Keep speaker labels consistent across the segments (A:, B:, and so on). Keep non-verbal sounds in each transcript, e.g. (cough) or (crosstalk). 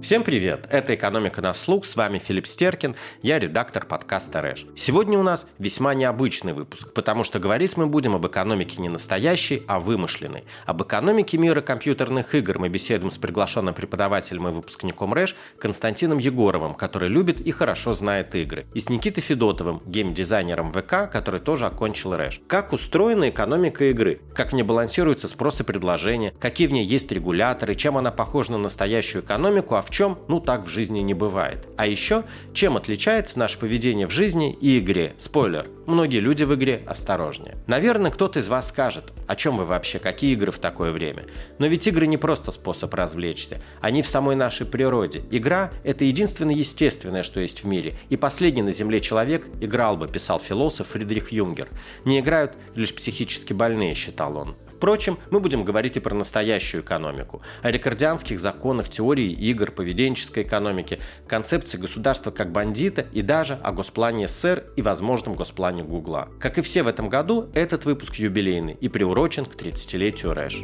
A: Всем привет! Это «Экономика на слух», с вами Филипп Стеркин, я редактор подкаста «Рэш». Сегодня у нас весьма необычный выпуск, потому что говорить мы будем об экономике не настоящей, а вымышленной. Об экономике мира компьютерных игр мы беседуем с приглашенным преподавателем и выпускником «Рэш» Константином Егоровым, который любит и хорошо знает игры, и с Никитой Федотовым, геймдизайнером ВК, который тоже окончил «Рэш». Как устроена экономика игры, как в ней балансируется спрос и предложение, какие в ней есть регуляторы, чем она похожа на настоящую экономику, а в чем, ну так в жизни не бывает. А еще, чем отличается наше поведение в жизни и игре. Спойлер, многие люди в игре осторожнее. Наверное, кто-то из вас скажет, о чем вы вообще, какие игры в такое время. Но ведь игры не просто способ развлечься, они в самой нашей природе. Игра – это единственное естественное, что есть в мире. И последний на Земле человек играл бы, писал философ Фридрих Юнгер. Не играют лишь психически больные, считал он. Впрочем, мы будем говорить и про настоящую экономику, о рекордианских законах теории игр, поведенческой экономике, концепции государства как бандита и даже о госплане СССР и возможном госплане Гугла. Как и все в этом году, этот выпуск юбилейный и приурочен к 30-летию РЭШ.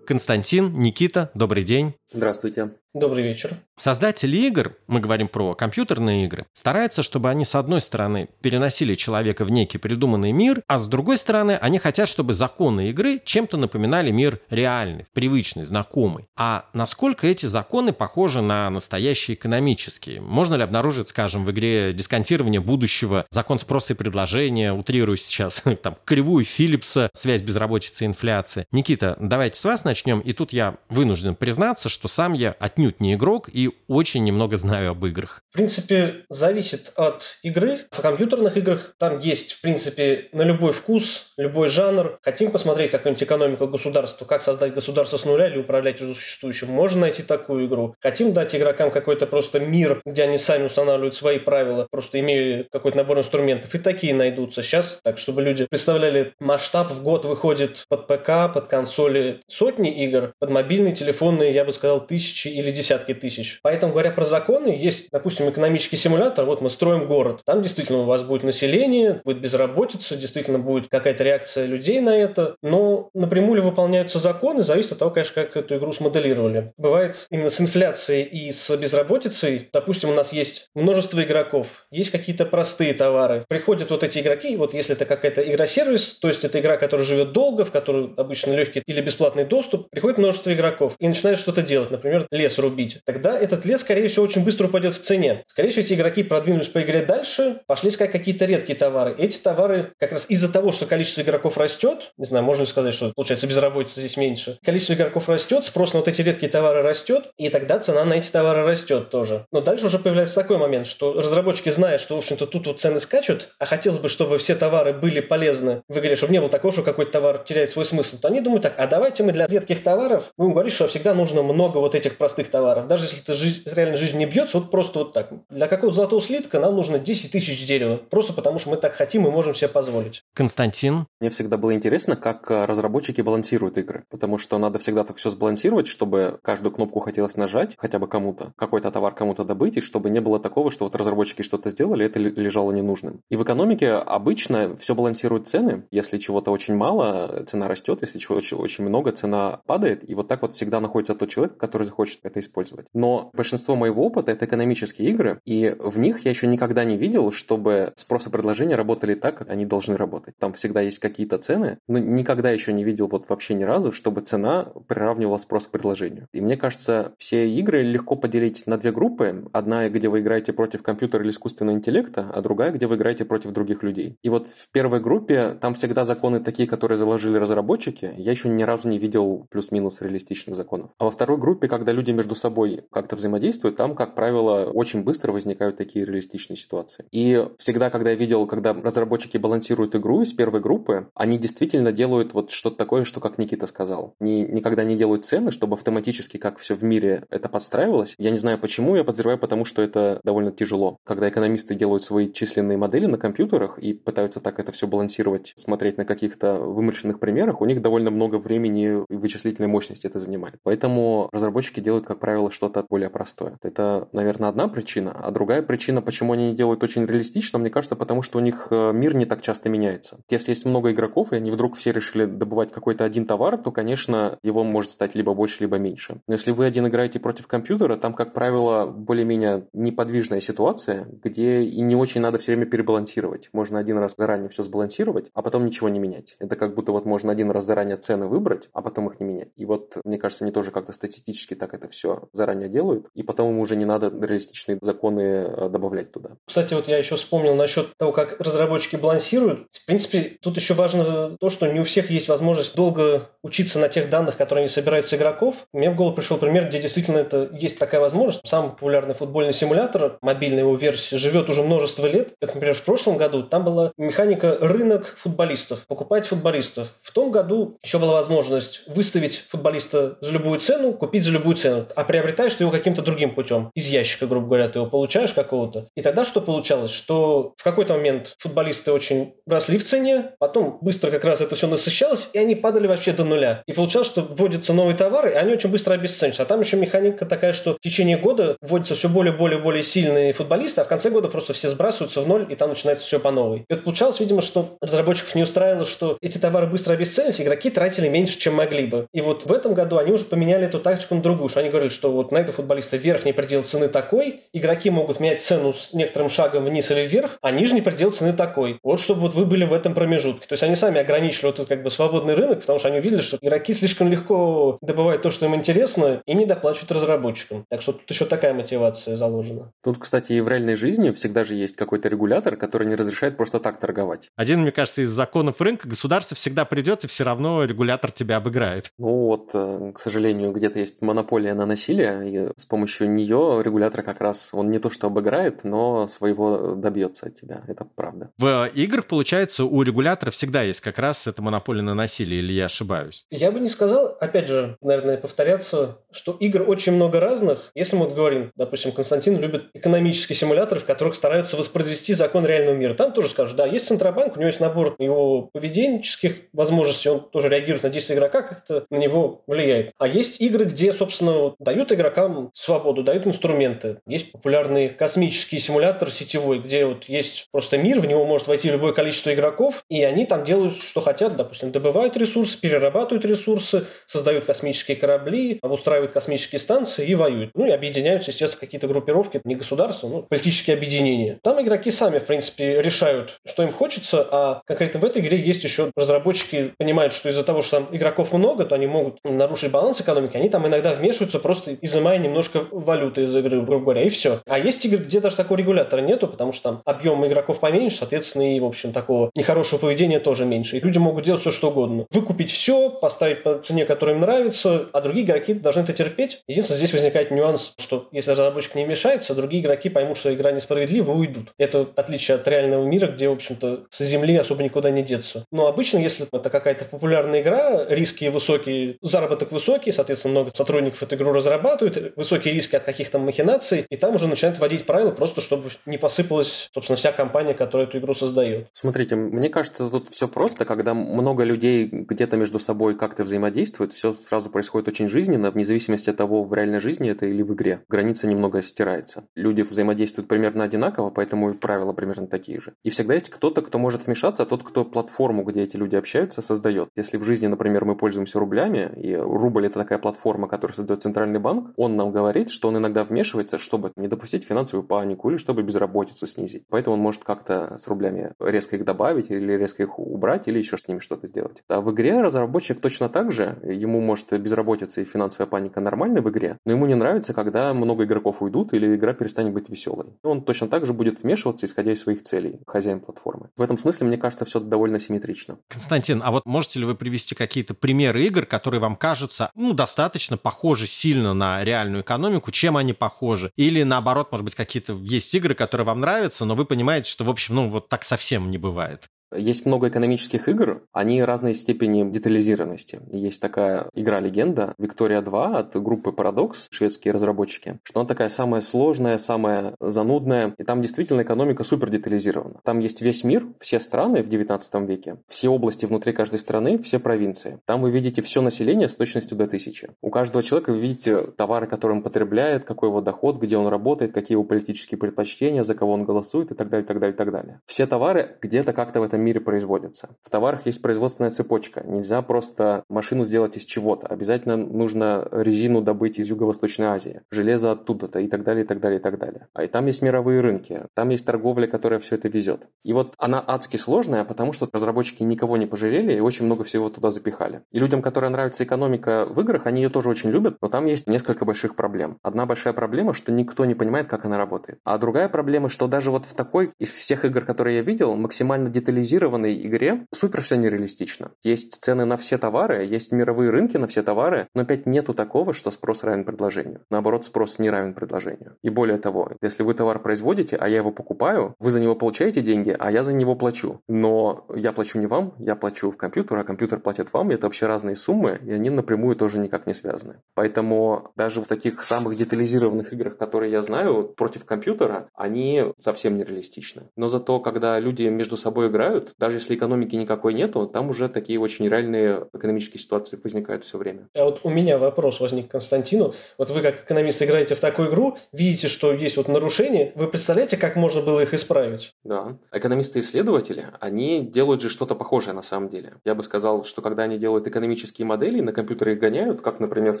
A: Константин, Никита, добрый день.
B: Здравствуйте.
C: Добрый вечер.
A: Создатели игр, мы говорим про компьютерные игры, стараются, чтобы они, с одной стороны, переносили человека в некий придуманный мир, а с другой стороны, они хотят, чтобы законы игры чем-то напоминали мир реальный, привычный, знакомый. А насколько эти законы похожи на настоящие экономические? Можно ли обнаружить, скажем, в игре дисконтирование будущего, закон спроса и предложения, утрирую сейчас, (laughs) там, кривую Филлипса, связь безработицы и инфляции? Никита, давайте с вас начнем, и тут я вынужден признаться, что сам я отнюдь не игрок и очень немного знаю об играх.
C: В принципе, зависит от игры. В компьютерных играх там есть, в принципе, на любой вкус, любой жанр. Хотим посмотреть какую-нибудь экономику государства, как создать государство с нуля или управлять уже существующим. Можно найти такую игру. Хотим дать игрокам какой-то просто мир, где они сами устанавливают свои правила, просто имея какой-то набор инструментов. И такие найдутся. Сейчас, так, чтобы люди представляли масштаб, в год выходит под ПК, под консоли сотни игр, под мобильные, телефонные, я бы сказал, тысячи или десятки тысяч. Поэтому, говоря про законы, есть, допустим, экономический симулятор, вот мы строим город. Там действительно у вас будет население, будет безработица, действительно будет какая-то реакция людей на это. Но напрямую ли выполняются законы, зависит от того, конечно, как эту игру смоделировали. Бывает именно с инфляцией и с безработицей. Допустим, у нас есть множество игроков, есть какие-то простые товары. Приходят вот эти игроки, вот если это какая-то игра-сервис, то есть это игра, которая живет долго, в которую обычно легкий или бесплатный доступ, приходит множество игроков и начинают что-то делать. Например, лес рубить. Тогда этот лес, скорее всего, очень быстро упадет в цене. Скорее всего, эти игроки продвинулись по игре дальше, пошли искать какие-то редкие товары. Эти товары как раз из-за того, что количество игроков растет, не знаю, можно ли сказать, что получается безработица здесь меньше, количество игроков растет, спрос на вот эти редкие товары растет, и тогда цена на эти товары растет тоже. Но дальше уже появляется такой момент, что разработчики знают, что, в общем-то, тут вот цены скачут, а хотелось бы, чтобы все товары были полезны в игре, чтобы не было такого, что какой-то товар теряет свой смысл, то они думают так, а давайте мы для редких товаров будем говорить, что всегда нужно много вот этих простых товаров. Даже если это жизнь, реально жизнь не бьется, вот просто вот так. Для какого-то золотого слитка нам нужно 10 тысяч дерева. Просто потому, что мы так хотим и можем себе позволить.
A: Константин?
B: Мне всегда было интересно, как э, разработчики балансируют игры. Потому что надо всегда так все сбалансировать, чтобы каждую кнопку хотелось нажать, хотя бы кому-то, какой-то товар кому-то добыть, и чтобы не было такого, что вот разработчики что-то сделали, это лежало ненужным. И в экономике обычно все балансируют цены. Если чего-то очень мало, цена растет, если чего очень, очень много, цена падает. И вот так вот всегда находится тот человек, который захочет это использовать. Но большинство моего опыта – это экономические игры, и в них я еще никогда не видел, чтобы спрос и предложение работали так, как они должны работать. Там всегда есть какие-то цены, но никогда еще не видел вот вообще ни разу, чтобы цена приравнивала спрос к предложению. И мне кажется, все игры легко поделить на две группы. Одна, где вы играете против компьютера или искусственного интеллекта, а другая, где вы играете против других людей. И вот в первой группе там всегда законы такие, которые заложили разработчики. Я еще ни разу не видел плюс-минус реалистичных законов. А во второй группе, когда люди между собой как-то взаимодействуют, там, как правило, очень быстро возникают такие реалистичные ситуации. И всегда, когда я видел, когда разработчики балансируют игру из первой группы, они действительно делают вот что-то такое, что, как Никита сказал, не, никогда не делают цены, чтобы автоматически, как все в мире это подстраивалось. Я не знаю почему, я подозреваю, потому что это довольно тяжело. Когда экономисты делают свои численные модели на компьютерах и пытаются так это все балансировать, смотреть на каких-то вымышленных примерах, у них довольно много времени и вычислительной мощности это занимает. Поэтому разработчики делают, как правило, что-то более простое. Это, наверное, одна причина. А другая причина, почему они не делают очень реалистично, мне кажется, потому что у них э, мир не так часто меняется. Если есть много игроков, и они вдруг все решили добывать какой-то один товар, то, конечно, его может стать либо больше, либо меньше. Но если вы один играете против компьютера, там, как правило, более-менее неподвижная ситуация, где и не очень надо все время перебалансировать. Можно один раз заранее все сбалансировать, а потом ничего не менять. Это как будто вот можно один раз заранее цены выбрать, а потом их не менять. И вот, мне кажется, они тоже как-то статистически так это все заранее делают, и потом им уже не надо реалистичные законы э, добавлять туда.
C: Кстати, вот я еще вспомнил насчет того, как разработчики балансируют. В принципе, тут еще важно то, что не у всех есть возможность долго учиться на тех данных, которые они собирают с игроков. Мне в голову пришел пример, где действительно это есть такая возможность. Самый популярный футбольный симулятор, мобильная его версия, живет уже множество лет. Как, например, в прошлом году там была механика рынок футболистов, покупать футболистов. В том году еще была возможность выставить футболиста за любую цену, купить за любую цену, а приобретаешь ты его каким-то другим путем. Из ящика, грубо говоря, ты его получаешь какого-то. И тогда что получалось? Что в какой-то момент футболисты очень росли в цене, потом быстро как раз это все насыщалось, и они падали вообще до нуля. И получалось, что вводятся новые товары, и они очень быстро обесцениваются. А там еще механика такая, что в течение года вводятся все более-более-более сильные футболисты, а в конце года просто все сбрасываются в ноль, и там начинается все по новой. И вот получалось, видимо, что разработчиков не устраивало, что эти товары быстро обесценились, игроки тратили меньше, чем могли бы. И вот в этом году они уже поменяли эту тактику на другую, что они говорили, что вот на этого футболиста верхний предел цены такой, игроки могут менять цену с некоторым шагом вниз или вверх, а нижний предел цены такой. Вот чтобы вот вы были в этом промежутке. То есть они сами ограничили вот этот как бы свободный рынок, потому что они увидели, что игроки слишком легко добывают то, что им интересно, и не доплачивают разработчикам. Так что тут еще такая мотивация заложена.
B: Тут, кстати, и в реальной жизни всегда же есть какой-то регулятор, который не разрешает просто так торговать.
A: Один, мне кажется, из законов рынка государство всегда придет, и все равно регулятор тебя обыграет.
B: Ну вот, э, к сожалению, где-то есть монополия на насилие, и с помощью нее регулятор как раз, он не то что обыграет, но своего добьется от тебя. Это правда.
A: В играх, получается, у регулятора всегда есть как раз эта монополия на насилие, или я ошибаюсь?
C: Я бы не сказал, опять же, наверное, повторяться, что игр очень много разных. Если мы вот говорим, допустим, Константин любит экономические симуляторы, в которых стараются воспроизвести закон реального мира. Там тоже скажут, да, есть Центробанк, у него есть набор его поведенческих возможностей, он тоже реагирует на действия игрока, как-то на него влияет. А есть игры, где, собственно, дают игрокам свободу, дают инструменты. Есть популярный космический симулятор сетевой, где вот есть просто мир, в него может войти любое количество игроков, и они там делают, что хотят, допустим, добывают ресурсы, перерабатывают ресурсы, создают космические корабли, обустраивают космические станции и воюют. Ну и объединяются, естественно, какие-то группировки, не государства, но политические объединения. Там игроки сами, в принципе, решают, что им хочется, а конкретно в этой игре есть еще разработчики понимают, что из-за того, что там игроков много, то они могут нарушить баланс экономики, они там иногда вмешиваются, просто изымая немножко валюты из игры, грубо говоря, и все. А есть игры, где даже такого регулятора нету, потому что там объем игроков поменьше, соответственно, и, в общем, такого нехорошего поведения тоже меньше. И люди могут делать все, что угодно. Выкупить все, поставить по цене, которая им нравится, а другие игроки должны это терпеть. Единственное, здесь возникает нюанс, что если разработчик не мешается, другие игроки поймут, что игра несправедлива уйдут. Это отличие от реального мира, где, в общем-то, со земли особо никуда не деться. Но обычно, если это какая-то популярная игра, риски высокие, заработок высокий, соответственно, много сотрудников эту игру разрабатывают, высокие риски от каких-то махинаций, и там уже начинают вводить правила просто, чтобы не посыпалась, собственно, вся компания, которая эту игру создает.
B: Смотрите, мне кажется, тут все просто, когда много людей где-то между собой как-то взаимодействуют, все сразу происходит очень жизненно, вне зависимости от того, в реальной жизни это или в игре. Граница немного стирается. Люди взаимодействуют примерно одинаково, поэтому и правила примерно такие же. И всегда есть кто-то, кто может вмешаться, а тот, кто платформу, где эти люди общаются, создает. Если в жизни, например, мы пользуемся рублями, и рубль это такая платформа, которую создает центральный банк, он нам говорит, что он иногда вмешивается, чтобы не допустить финансовую панику или чтобы безработицу снизить. Поэтому он может как-то с рублями резко их добавить или резко их убрать или еще с ними что-то сделать. А в игре разработчик точно так же, ему может безработица и финансовая паника нормально в игре, но ему не нравится, когда много игроков уйдут или игра перестанет быть веселой. Он точно так же будет вмешиваться, исходя из своих целей, хозяин платформы. В этом смысле, мне кажется, все довольно симметрично.
A: Константин, а вот можете ли вы привести какие-то примеры игр, которые вам кажутся, ну, достаточно похожи сильно на реальную экономику, чем они похожи? Или наоборот, может быть, какие-то есть игры, которые вам нравятся, но вы понимаете, что, в общем, ну, вот так совсем не бывает?
B: Есть много экономических игр, они разной степени детализированности. Есть такая игра-легенда Виктория 2 от группы Paradox, шведские разработчики, что она такая самая сложная, самая занудная, и там действительно экономика супер детализирована. Там есть весь мир, все страны в 19 веке, все области внутри каждой страны, все провинции. Там вы видите все население с точностью до тысячи. У каждого человека вы видите товары, которые он потребляет, какой его доход, где он работает, какие его политические предпочтения, за кого он голосует и так далее, так далее, так далее. Все товары где-то как-то в этом мире производятся. В товарах есть производственная цепочка. Нельзя просто машину сделать из чего-то. Обязательно нужно резину добыть из Юго-Восточной Азии, железо оттуда-то и так далее, и так далее, и так далее. А и там есть мировые рынки, там есть торговля, которая все это везет. И вот она адски сложная, потому что разработчики никого не пожалели и очень много всего туда запихали. И людям, которым нравится экономика в играх, они ее тоже очень любят, но там есть несколько больших проблем. Одна большая проблема, что никто не понимает, как она работает. А другая проблема, что даже вот в такой, из всех игр, которые я видел, максимально детализированной игре, супер все нереалистично. Есть цены на все товары, есть мировые рынки на все товары, но опять нету такого, что спрос равен предложению. Наоборот, спрос не равен предложению. И более того, если вы товар производите, а я его покупаю, вы за него получаете деньги, а я за него плачу. Но я плачу не вам, я плачу в компьютер, а компьютер платит вам. И это вообще разные суммы, и они напрямую тоже никак не связаны. Поэтому даже в таких самых детализированных играх, которые я знаю, против компьютера, они совсем нереалистичны. Но зато, когда люди между собой играют, даже если экономики никакой нету, там уже такие очень реальные экономические ситуации возникают все время.
C: А вот у меня вопрос возник Константину. Вот вы как экономист играете в такую игру, видите, что есть вот нарушения, вы представляете, как можно было их исправить?
B: Да. Экономисты-исследователи, они делают же что-то похожее на самом деле. Я бы сказал, что когда они делают экономические модели, на компьютеры их гоняют, как, например, в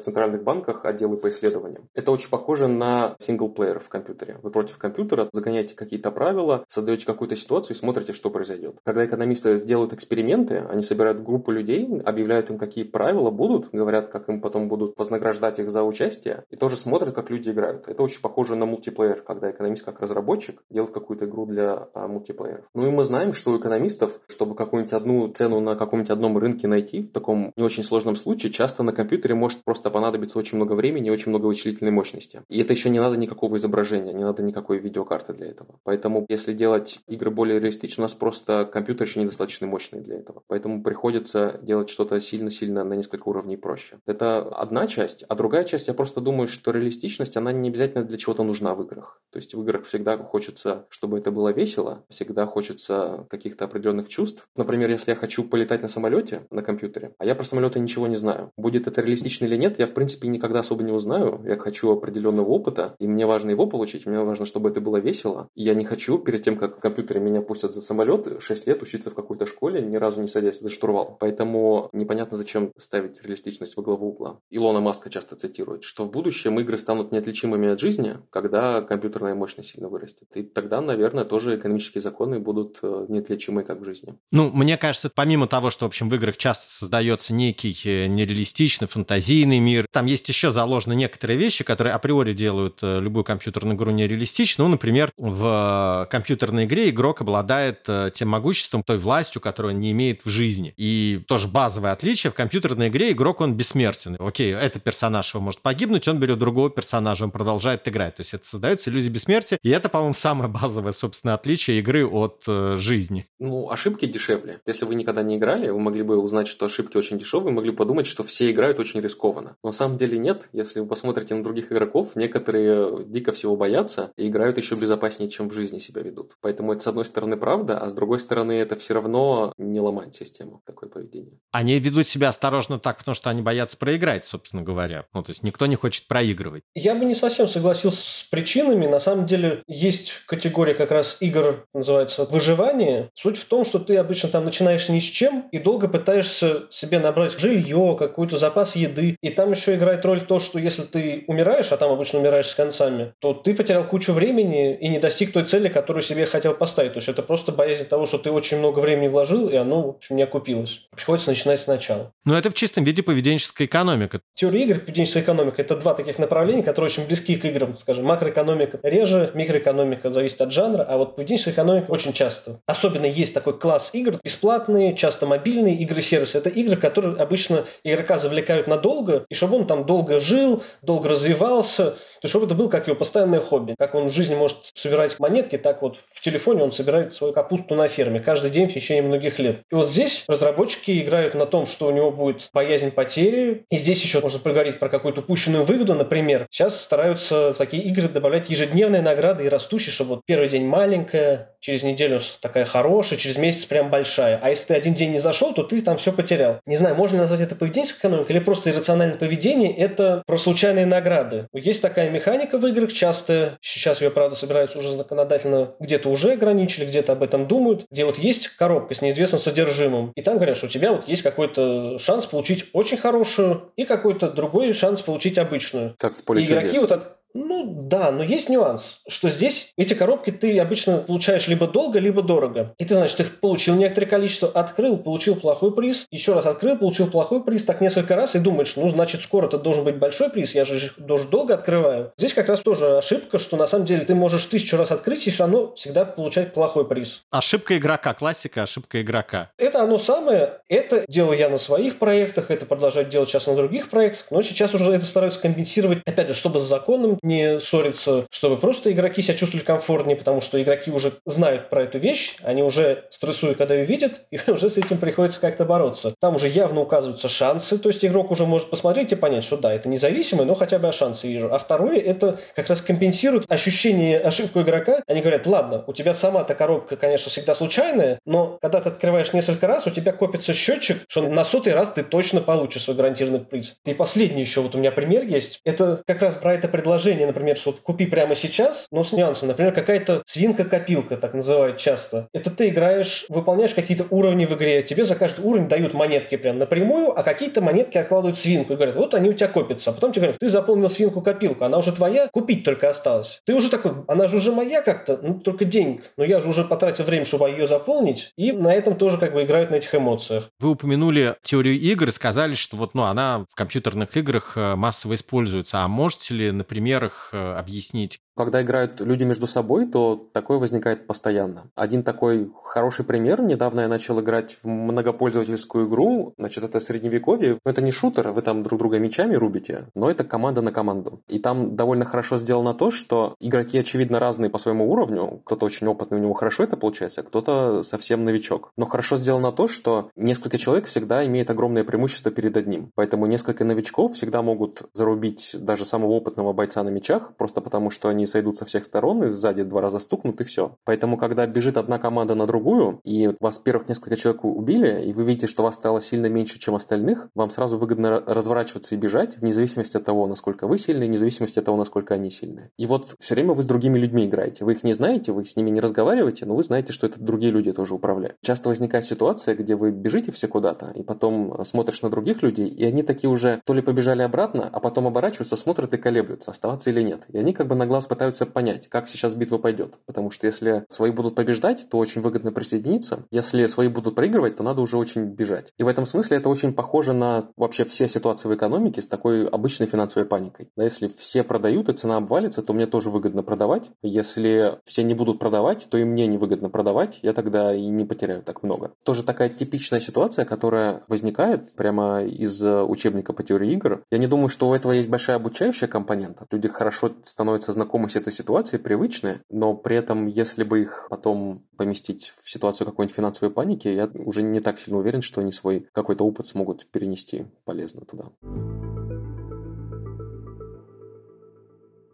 B: центральных банках отделы по исследованиям. Это очень похоже на синглплеер в компьютере. Вы против компьютера загоняете какие-то правила, создаете какую-то ситуацию и смотрите, что произойдет. Когда экономисты сделают эксперименты, они собирают группу людей, объявляют им, какие правила будут, говорят, как им потом будут вознаграждать их за участие, и тоже смотрят, как люди играют. Это очень похоже на мультиплеер, когда экономист как разработчик делает какую-то игру для а, мультиплееров. Ну и мы знаем, что у экономистов, чтобы какую-нибудь одну цену на каком-нибудь одном рынке найти, в таком не очень сложном случае, часто на компьютере может просто понадобиться очень много времени и очень много вычислительной мощности. И это еще не надо никакого изображения, не надо никакой видеокарты для этого. Поэтому, если делать игры более реалистично, у нас просто компьютер еще недостаточно мощный для этого. Поэтому приходится делать что-то сильно-сильно на несколько уровней проще. Это одна часть. А другая часть, я просто думаю, что реалистичность, она не обязательно для чего-то нужна в играх. То есть в играх всегда хочется, чтобы это было весело, всегда хочется каких-то определенных чувств. Например, если я хочу полетать на самолете на компьютере, а я про самолеты ничего не знаю. Будет это реалистично или нет, я в принципе никогда особо не узнаю. Я хочу определенного опыта, и мне важно его получить, мне важно, чтобы это было весело. И я не хочу перед тем, как в компьютере меня пустят за самолет, 6 лет учиться в какой-то школе, ни разу не садясь за штурвал. Поэтому непонятно, зачем ставить реалистичность во главу угла. Илона Маска часто цитирует, что в будущем игры станут неотличимыми от жизни, когда компьютерная мощность сильно вырастет. И тогда, наверное, тоже экономические законы будут э, неотличимы, как в жизни.
A: Ну, мне кажется, помимо того, что, в общем, в играх часто создается некий э, нереалистичный, фантазийный мир, там есть еще заложены некоторые вещи, которые априори делают э, любую компьютерную игру нереалистичной. Ну, например, в компьютерной игре игрок обладает тем могуществом, той властью, которую он не имеет в жизни. И тоже базовое отличие. В компьютерной игре игрок, он бессмертен. Окей, этот персонаж его может погибнуть, он берет другого персонажа, он продолжает играть. То есть это создается иллюзия бессмертия. И это, по-моему, самое базовое, собственно, отличие игры от э, жизни.
B: Ну, ошибки дешевле. Если вы никогда не играли, вы могли бы узнать, что ошибки очень дешевые, могли подумать, что все играют очень рискованно. Но на самом деле нет. Если вы посмотрите на других игроков, некоторые дико всего боятся и играют еще безопаснее, чем в жизни себя ведут. Поэтому это, с одной стороны, правда, а с другой стороны, это все равно не ломает систему, такое поведение.
A: Они ведут себя осторожно так, потому что они боятся проиграть, собственно говоря. Ну, то есть никто не хочет проигрывать.
C: Я бы не совсем согласился с причинами. На самом деле есть категория как раз игр, называется выживание. Суть в том, что ты обычно там начинаешь ни с чем и долго пытаешься себе набрать жилье, какой-то запас еды. И там еще играет роль то, что если ты умираешь, а там обычно умираешь с концами, то ты потерял кучу времени и не достиг той цели, которую себе хотел поставить. То есть это просто боязнь того, что ты очень много времени вложил, и оно, в общем, не окупилось. Приходится начинать сначала.
A: Но это в чистом виде поведенческая экономика.
C: Теория игр, поведенческая экономика – это два таких направления, которые очень близки к играм. Скажем, макроэкономика реже, микроэкономика зависит от жанра, а вот поведенческая экономика очень часто. Особенно есть такой класс игр, бесплатные, часто мобильные игры-сервисы. Это игры, которые обычно игрока завлекают надолго, и чтобы он там долго жил, долго развивался, то чтобы это был как его постоянное хобби. Как он в жизни может собирать монетки, так вот в телефоне он собирает свою капусту на ферме время, каждый день в течение многих лет. И вот здесь разработчики играют на том, что у него будет боязнь потери, и здесь еще можно поговорить про какую-то упущенную выгоду, например. Сейчас стараются в такие игры добавлять ежедневные награды и растущие, чтобы вот первый день маленькая, через неделю такая хорошая, через месяц прям большая. А если ты один день не зашел, то ты там все потерял. Не знаю, можно назвать это поведенческой экономикой или просто иррациональное поведение. Это про случайные награды. Есть такая механика в играх, часто, сейчас ее, правда, собираются уже законодательно, где-то уже ограничили, где-то об этом думают, где вот есть коробка с неизвестным содержимым. И там говорят, что у тебя вот есть какой-то шанс получить очень хорошую и какой-то другой шанс получить обычную.
B: Как в поле
C: и игроки вот от, ну да, но есть нюанс, что здесь эти коробки ты обычно получаешь либо долго, либо дорого. И ты, значит, их получил некоторое количество, открыл, получил плохой приз, еще раз открыл, получил плохой приз, так несколько раз и думаешь, ну, значит, скоро это должен быть большой приз, я же их тоже долго открываю. Здесь как раз тоже ошибка, что на самом деле ты можешь тысячу раз открыть и все равно всегда получать плохой приз.
A: Ошибка игрока, классика, ошибка игрока.
C: Это оно самое, это делаю я на своих проектах, это продолжаю делать сейчас на других проектах, но сейчас уже это стараются компенсировать, опять же, чтобы с законом не ссориться, чтобы просто игроки себя чувствовали комфортнее, потому что игроки уже знают про эту вещь, они уже стрессуют, когда ее видят, (laughs) и уже с этим приходится как-то бороться. Там уже явно указываются шансы, то есть игрок уже может посмотреть и понять, что да, это независимый, но хотя бы я шансы вижу. А второе, это как раз компенсирует ощущение ошибку игрока. Они говорят, ладно, у тебя сама-то коробка, конечно, всегда случайная, но когда ты открываешь несколько раз, у тебя копится счетчик, что на сотый раз ты точно получишь свой гарантированный приз. И последний еще вот у меня пример есть. Это как раз про это предложение предложение, например, что вот купи прямо сейчас, но с нюансом. Например, какая-то свинка-копилка, так называют часто. Это ты играешь, выполняешь какие-то уровни в игре, тебе за каждый уровень дают монетки прям напрямую, а какие-то монетки откладывают свинку и говорят, вот они у тебя копятся. А потом тебе говорят, ты заполнил свинку-копилку, она уже твоя, купить только осталось. Ты уже такой, она же уже моя как-то, ну только денег. Но я же уже потратил время, чтобы ее заполнить, и на этом тоже как бы играют на этих эмоциях.
A: Вы упомянули теорию игр и сказали, что вот, ну, она в компьютерных играх э, массово используется. А можете ли, например, их э, объяснить,
B: когда играют люди между собой, то такое возникает постоянно. Один такой хороший пример. Недавно я начал играть в многопользовательскую игру. Значит, это средневековье. Это не шутер, вы там друг друга мечами рубите, но это команда на команду. И там довольно хорошо сделано то, что игроки, очевидно, разные по своему уровню. Кто-то очень опытный, у него хорошо это получается, кто-то совсем новичок. Но хорошо сделано то, что несколько человек всегда имеет огромное преимущество перед одним. Поэтому несколько новичков всегда могут зарубить даже самого опытного бойца на мечах, просто потому что они сойдут со всех сторон и сзади два раза стукнут и все. Поэтому, когда бежит одна команда на другую, и вас первых несколько человек убили, и вы видите, что вас стало сильно меньше, чем остальных, вам сразу выгодно разворачиваться и бежать, вне зависимости от того, насколько вы сильные, вне зависимости от того, насколько они сильные. И вот все время вы с другими людьми играете. Вы их не знаете, вы с ними не разговариваете, но вы знаете, что это другие люди тоже управляют. Часто возникает ситуация, где вы бежите все куда-то, и потом смотришь на других людей, и они такие уже то ли побежали обратно, а потом оборачиваются, смотрят и колеблются, оставаться или нет. И они как бы на глаз пытаются понять, как сейчас битва пойдет. Потому что если свои будут побеждать, то очень выгодно присоединиться. Если свои будут проигрывать, то надо уже очень бежать. И в этом смысле это очень похоже на вообще все ситуации в экономике с такой обычной финансовой паникой. Да, если все продают и цена обвалится, то мне тоже выгодно продавать. Если все не будут продавать, то и мне невыгодно продавать, я тогда и не потеряю так много. Тоже такая типичная ситуация, которая возникает прямо из учебника по теории игр. Я не думаю, что у этого есть большая обучающая компонента. Люди хорошо становятся знакомы с этой ситуации, привычные, но при этом, если бы их потом поместить в ситуацию какой-нибудь финансовой паники, я уже не так сильно уверен, что они свой какой-то опыт смогут перенести полезно туда.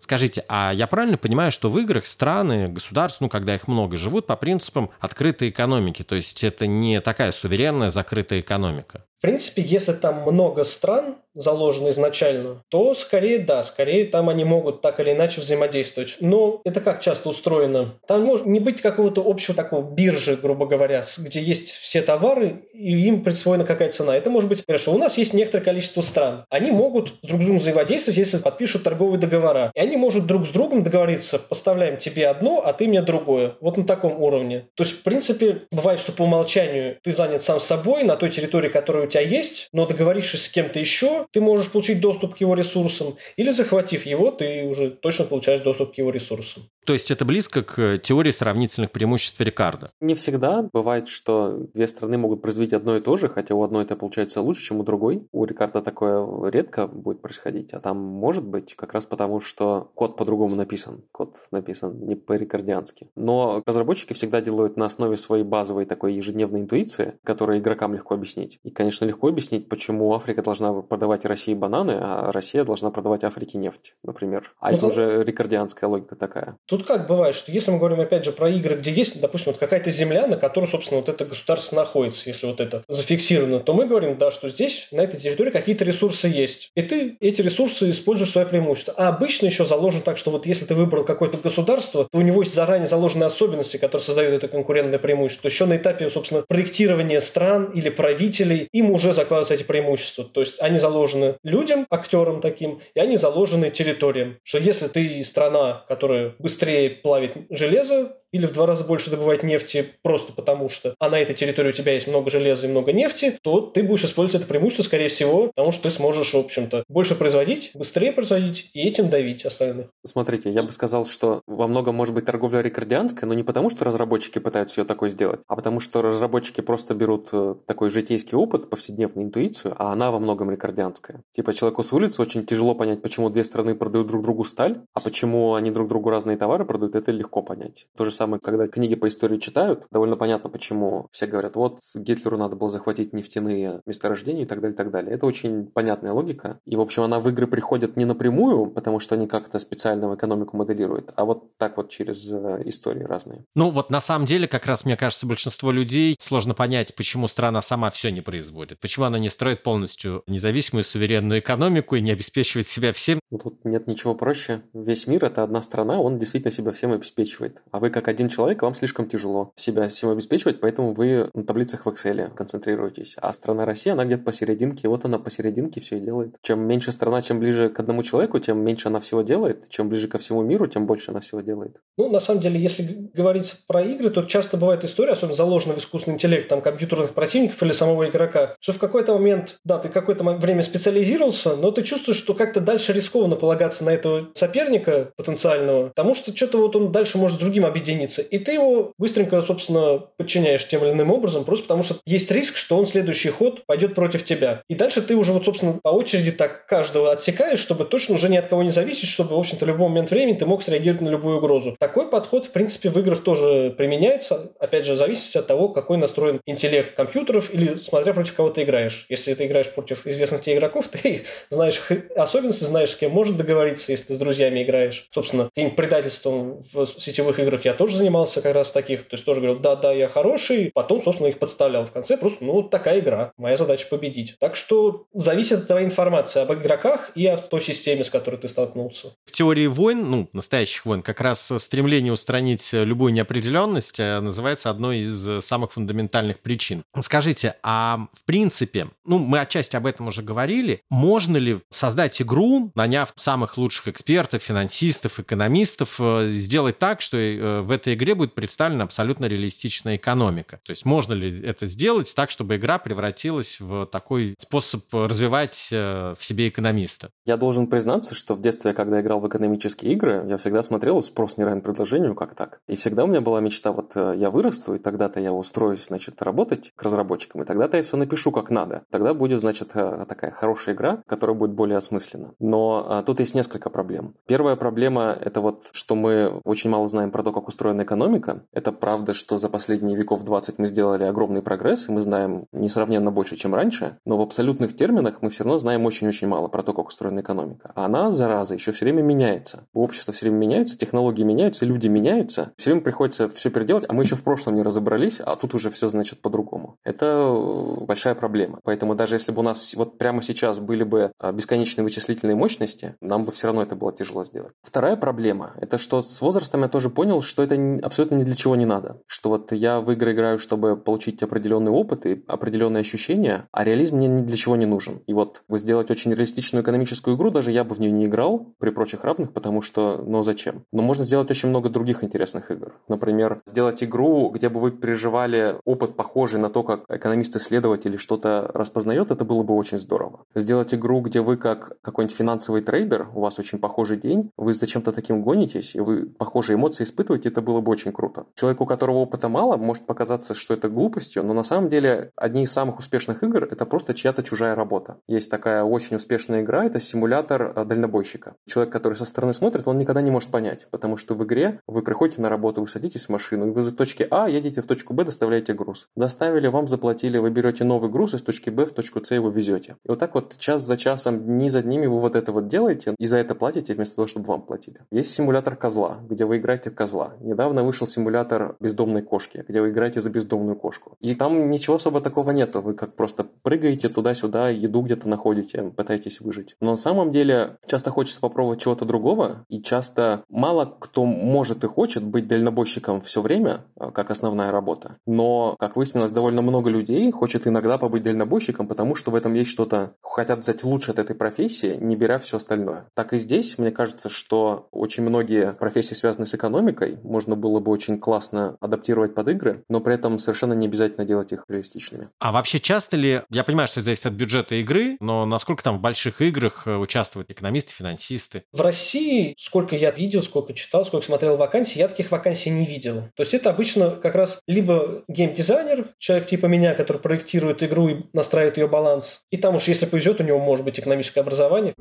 A: Скажите, а я правильно понимаю, что в играх страны, государства, ну, когда их много, живут по принципам открытой экономики? То есть это не такая суверенная закрытая экономика?
C: Принципе, если там много стран заложено изначально, то скорее да, скорее там они могут так или иначе взаимодействовать. Но это как часто устроено? Там может не быть какого-то общего такого биржи, грубо говоря, где есть все товары, и им присвоена какая цена. Это может быть, хорошо, у нас есть некоторое количество стран. Они могут друг с другом взаимодействовать, если подпишут торговые договора. И они могут друг с другом договориться, поставляем тебе одно, а ты мне другое. Вот на таком уровне. То есть, в принципе, бывает, что по умолчанию ты занят сам собой на той территории, которая у тебя есть, но договорившись с кем-то еще, ты можешь получить доступ к его ресурсам, или захватив его, ты уже точно получаешь доступ к его ресурсам.
A: То есть это близко к теории сравнительных преимуществ Рикардо?
B: Не всегда. Бывает, что две страны могут производить одно и то же, хотя у одной это получается лучше, чем у другой. У Рикардо такое редко будет происходить, а там может быть как раз потому, что код по-другому написан. Код написан не по-рикардиански. Но разработчики всегда делают на основе своей базовой такой ежедневной интуиции, которую игрокам легко объяснить. И, конечно, легко объяснить, почему Африка должна продавать России бананы, а Россия должна продавать Африке нефть, например. А ну, это уже рикардианская логика такая.
C: Тут как бывает, что если мы говорим, опять же, про игры, где есть, допустим, вот какая-то земля, на которой, собственно, вот это государство находится, если вот это зафиксировано, то мы говорим, да, что здесь, на этой территории какие-то ресурсы есть. И ты эти ресурсы используешь в свое преимущество. А обычно еще заложено так, что вот если ты выбрал какое-то государство, то у него есть заранее заложенные особенности, которые создают это конкурентное преимущество. Еще на этапе, собственно, проектирования стран или правителей им уже закладываются эти преимущества. То есть они заложены людям, актерам таким, и они заложены территориям. Что если ты страна, которая быстрее плавит железо, или в два раза больше добывать нефти просто потому что, а на этой территории у тебя есть много железа и много нефти, то ты будешь использовать это преимущество, скорее всего, потому что ты сможешь, в общем-то, больше производить, быстрее производить и этим давить остальных.
B: Смотрите, я бы сказал, что во многом может быть торговля рекордианская, но не потому, что разработчики пытаются ее такой сделать, а потому что разработчики просто берут э, такой житейский опыт, повседневную интуицию, а она во многом рекордианская. Типа человеку с улицы очень тяжело понять, почему две страны продают друг другу сталь, а почему они друг другу разные товары продают, это легко понять. То же самое самое, когда книги по истории читают, довольно понятно, почему все говорят, вот Гитлеру надо было захватить нефтяные месторождения и так далее, и так далее. Это очень понятная логика. И, в общем, она в игры приходит не напрямую, потому что они как-то специально в экономику моделируют, а вот так вот через э, истории разные.
A: Ну, вот на самом деле, как раз, мне кажется, большинство людей сложно понять, почему страна сама все не производит, почему она не строит полностью независимую суверенную экономику и не обеспечивает себя всем.
B: Ну, тут нет ничего проще. Весь мир – это одна страна, он действительно себя всем обеспечивает. А вы как один человек, вам слишком тяжело себя всем обеспечивать, поэтому вы на таблицах в Excel концентрируетесь. А страна Россия, она где-то посерединке, вот она посерединке все и делает. Чем меньше страна, чем ближе к одному человеку, тем меньше она всего делает. Чем ближе ко всему миру, тем больше она всего делает.
C: Ну, на самом деле, если говорить про игры, то часто бывает история, особенно заложена в искусственный интеллект там, компьютерных противников или самого игрока, что в какой-то момент, да, ты какое-то время специализировался, но ты чувствуешь, что как-то дальше рискованно полагаться на этого соперника потенциального, потому что что-то вот он дальше может с другим объединиться измениться. И ты его быстренько, собственно, подчиняешь тем или иным образом, просто потому что есть риск, что он следующий ход пойдет против тебя. И дальше ты уже вот, собственно, по очереди так каждого отсекаешь, чтобы точно уже ни от кого не зависеть, чтобы, в общем-то, в любой момент времени ты мог среагировать на любую угрозу. Такой подход, в принципе, в играх тоже применяется, опять же, в зависимости от того, какой настроен интеллект компьютеров или смотря против кого ты играешь. Если ты играешь против известных тебе игроков, (laughs) ты знаешь их особенности, знаешь, с кем может договориться, если ты с друзьями играешь. Собственно, каким предательством в сетевых играх я тоже тоже занимался как раз таких, то есть тоже говорил, да-да, я хороший, потом, собственно, их подставлял в конце, просто, ну, такая игра, моя задача победить. Так что зависит от твоей информации об игроках и от той системе, с которой ты столкнулся.
A: В теории войн, ну, настоящих войн, как раз стремление устранить любую неопределенность э, называется одной из самых фундаментальных причин. Скажите, а в принципе, ну, мы отчасти об этом уже говорили, можно ли создать игру, наняв самых лучших экспертов, финансистов, экономистов, э, сделать так, что э, в этой игре будет представлена абсолютно реалистичная экономика. То есть можно ли это сделать так, чтобы игра превратилась в такой способ развивать э, в себе экономиста?
B: Я должен признаться, что в детстве, когда играл в экономические игры, я всегда смотрел спрос не равен предложению, как так. И всегда у меня была мечта, вот э, я вырасту, и тогда-то я устроюсь, значит, работать к разработчикам, и тогда-то я все напишу как надо. Тогда будет, значит, э, такая хорошая игра, которая будет более осмыслена. Но а, тут есть несколько проблем. Первая проблема – это вот, что мы очень мало знаем про то, как устроен устроена экономика. Это правда, что за последние веков 20 мы сделали огромный прогресс, и мы знаем несравненно больше, чем раньше, но в абсолютных терминах мы все равно знаем очень-очень мало про то, как устроена экономика. А она, зараза, еще все время меняется. Общество все время меняется, технологии меняются, люди меняются. Все время приходится все переделать, а мы еще в прошлом не разобрались, а тут уже все, значит, по-другому. Это э, большая проблема. Поэтому даже если бы у нас вот прямо сейчас были бы а, бесконечные вычислительные мощности, нам бы все равно это было тяжело сделать. Вторая проблема – это что с возрастом я тоже понял, что это это абсолютно ни для чего не надо. Что вот я в игры играю, чтобы получить определенный опыт и определенные ощущения, а реализм мне ни для чего не нужен. И вот сделать очень реалистичную экономическую игру, даже я бы в нее не играл при прочих равных, потому что, ну зачем? Но можно сделать очень много других интересных игр. Например, сделать игру, где бы вы переживали опыт похожий на то, как экономист-исследователь что-то распознает, это было бы очень здорово. Сделать игру, где вы как какой-нибудь финансовый трейдер, у вас очень похожий день, вы за чем-то таким гонитесь, и вы похожие эмоции испытываете, это было бы очень круто. Человеку, у которого опыта мало, может показаться, что это глупостью, но на самом деле одни из самых успешных игр – это просто чья-то чужая работа. Есть такая очень успешная игра, это симулятор э, дальнобойщика. Человек, который со стороны смотрит, он никогда не может понять, потому что в игре вы приходите на работу, вы садитесь в машину, и вы за точки А едете в точку Б, доставляете груз. Доставили, вам заплатили, вы берете новый груз из точки Б в точку С его везете. И вот так вот час за часом, дни за днями вы вот это вот делаете, и за это платите вместо того, чтобы вам платили. Есть симулятор козла, где вы играете в козла. Недавно вышел симулятор бездомной кошки, где вы играете за бездомную кошку. И там ничего особо такого нету. Вы как просто прыгаете туда-сюда, еду где-то находите, пытаетесь выжить. Но на самом деле часто хочется попробовать чего-то другого, и часто мало кто может и хочет быть дальнобойщиком все время, а, как основная работа. Но, как выяснилось, довольно много людей хочет иногда побыть дальнобойщиком, потому что в этом есть что-то, хотят взять лучше от этой профессии, не беря все остальное. Так и здесь, мне кажется, что очень многие профессии, связанные с экономикой, можно было бы очень классно адаптировать под игры, но при этом совершенно не обязательно делать их реалистичными.
A: А вообще часто ли, я понимаю, что это зависит от бюджета игры, но насколько там в больших играх э, участвуют экономисты, финансисты?
C: В России, сколько я видел, сколько читал, сколько смотрел вакансий, я таких вакансий не видел. То есть это обычно как раз либо геймдизайнер, человек типа меня, который проектирует игру и настраивает ее баланс, и там уж если повезет, у него может быть экономическое образование.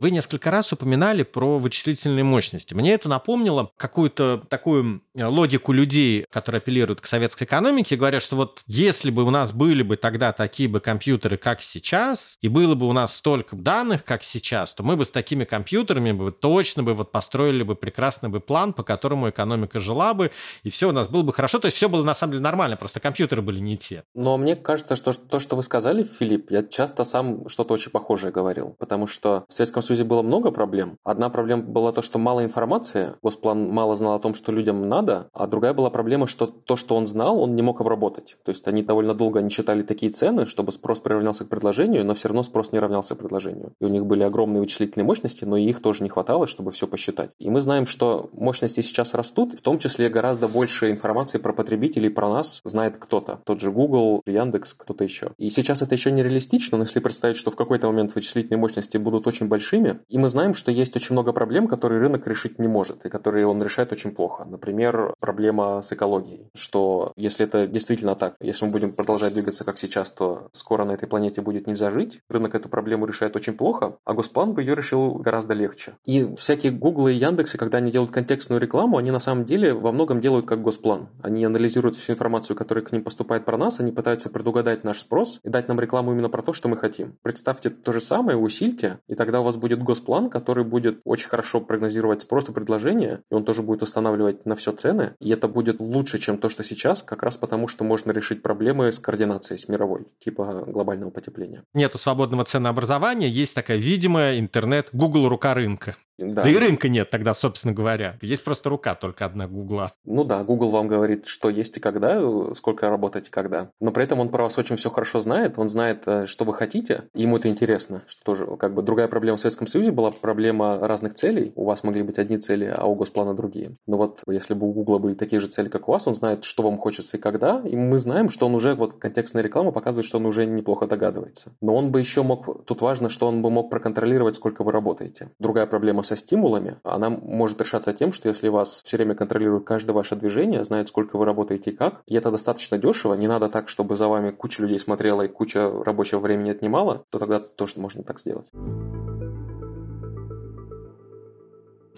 A: Вы несколько раз упоминали про вычислительные мощности. Мне это напомнило какую-то такую э, логику людей, которые апеллируют к советской экономике, говорят, что вот если бы у нас были бы тогда такие бы компьютеры, как сейчас, и было бы у нас столько данных, как сейчас, то мы бы с такими компьютерами бы точно бы вот построили бы прекрасный бы план, по которому экономика жила бы, и все у нас было бы хорошо. То есть все было на самом деле нормально, просто компьютеры были не те.
B: Но мне кажется, что то, что вы сказали, Филипп, я часто сам что-то очень похожее говорил, потому что в Советском Союзе было много проблем. Одна проблема была то, что мало информации, Госплан мало знал о том, что людям надо, а другая была проблема, что то, что он знал, он не мог обработать. То есть они довольно долго не читали такие цены, чтобы спрос приравнялся к предложению, но все равно спрос не равнялся предложению. И у них были огромные вычислительные мощности, но и их тоже не хватало, чтобы все посчитать. И мы знаем, что мощности сейчас растут, в том числе гораздо больше информации про потребителей, про нас знает кто-то. Тот же Google, Яндекс, кто-то еще. И сейчас это еще не реалистично, но если представить, что в какой-то момент вычислительные мощности будут очень большими, и мы знаем, что есть очень много проблем, которые рынок решить не может, и которые он решает очень плохо. Например, проблема с экологией. Что если это действительно так, если мы будем продолжать двигаться как сейчас, то скоро на этой планете будет нельзя жить. Рынок эту проблему решает очень плохо, а Госплан бы ее решил гораздо легче. И всякие Гуглы и Яндексы, когда они делают контекстную рекламу, они на самом деле во многом делают как Госплан. Они анализируют всю информацию, которая к ним поступает про нас, они пытаются предугадать наш спрос и дать нам рекламу именно про то, что мы хотим. Представьте то же самое, усильте, и тогда у вас будет Госплан, план, который будет очень хорошо прогнозировать спрос и предложение, и он тоже будет устанавливать на все цены, и это будет лучше, чем то, что сейчас, как раз потому, что можно решить проблемы с координацией, с мировой, типа глобального потепления.
A: Нету свободного ценообразования, есть такая видимая интернет, Google рука рынка. Да. да и рынка нет тогда, собственно говоря. Есть просто рука только одна Гугла.
B: Ну да, Google вам говорит, что есть и когда, сколько работать и когда. Но при этом он про вас очень все хорошо знает, он знает, э, что вы хотите, ему это интересно. Что тоже, как бы, другая проблема в Советском Союзе была проблема разных целей. У вас могли быть одни цели, а у Госплана другие. Но вот если бы у Гугла были такие же цели, как у вас, он знает, что вам хочется и когда, и мы знаем, что он уже, вот контекстная реклама показывает, что он уже неплохо догадывается. Но он бы еще мог, тут важно, что он бы мог проконтролировать, сколько вы работаете. Другая проблема со стимулами, она может решаться тем, что если вас все время контролирует каждое ваше движение, знает, сколько вы работаете и как, и это достаточно дешево, не надо так, чтобы за вами куча людей смотрела и куча рабочего времени отнимала, то тогда тоже можно так сделать.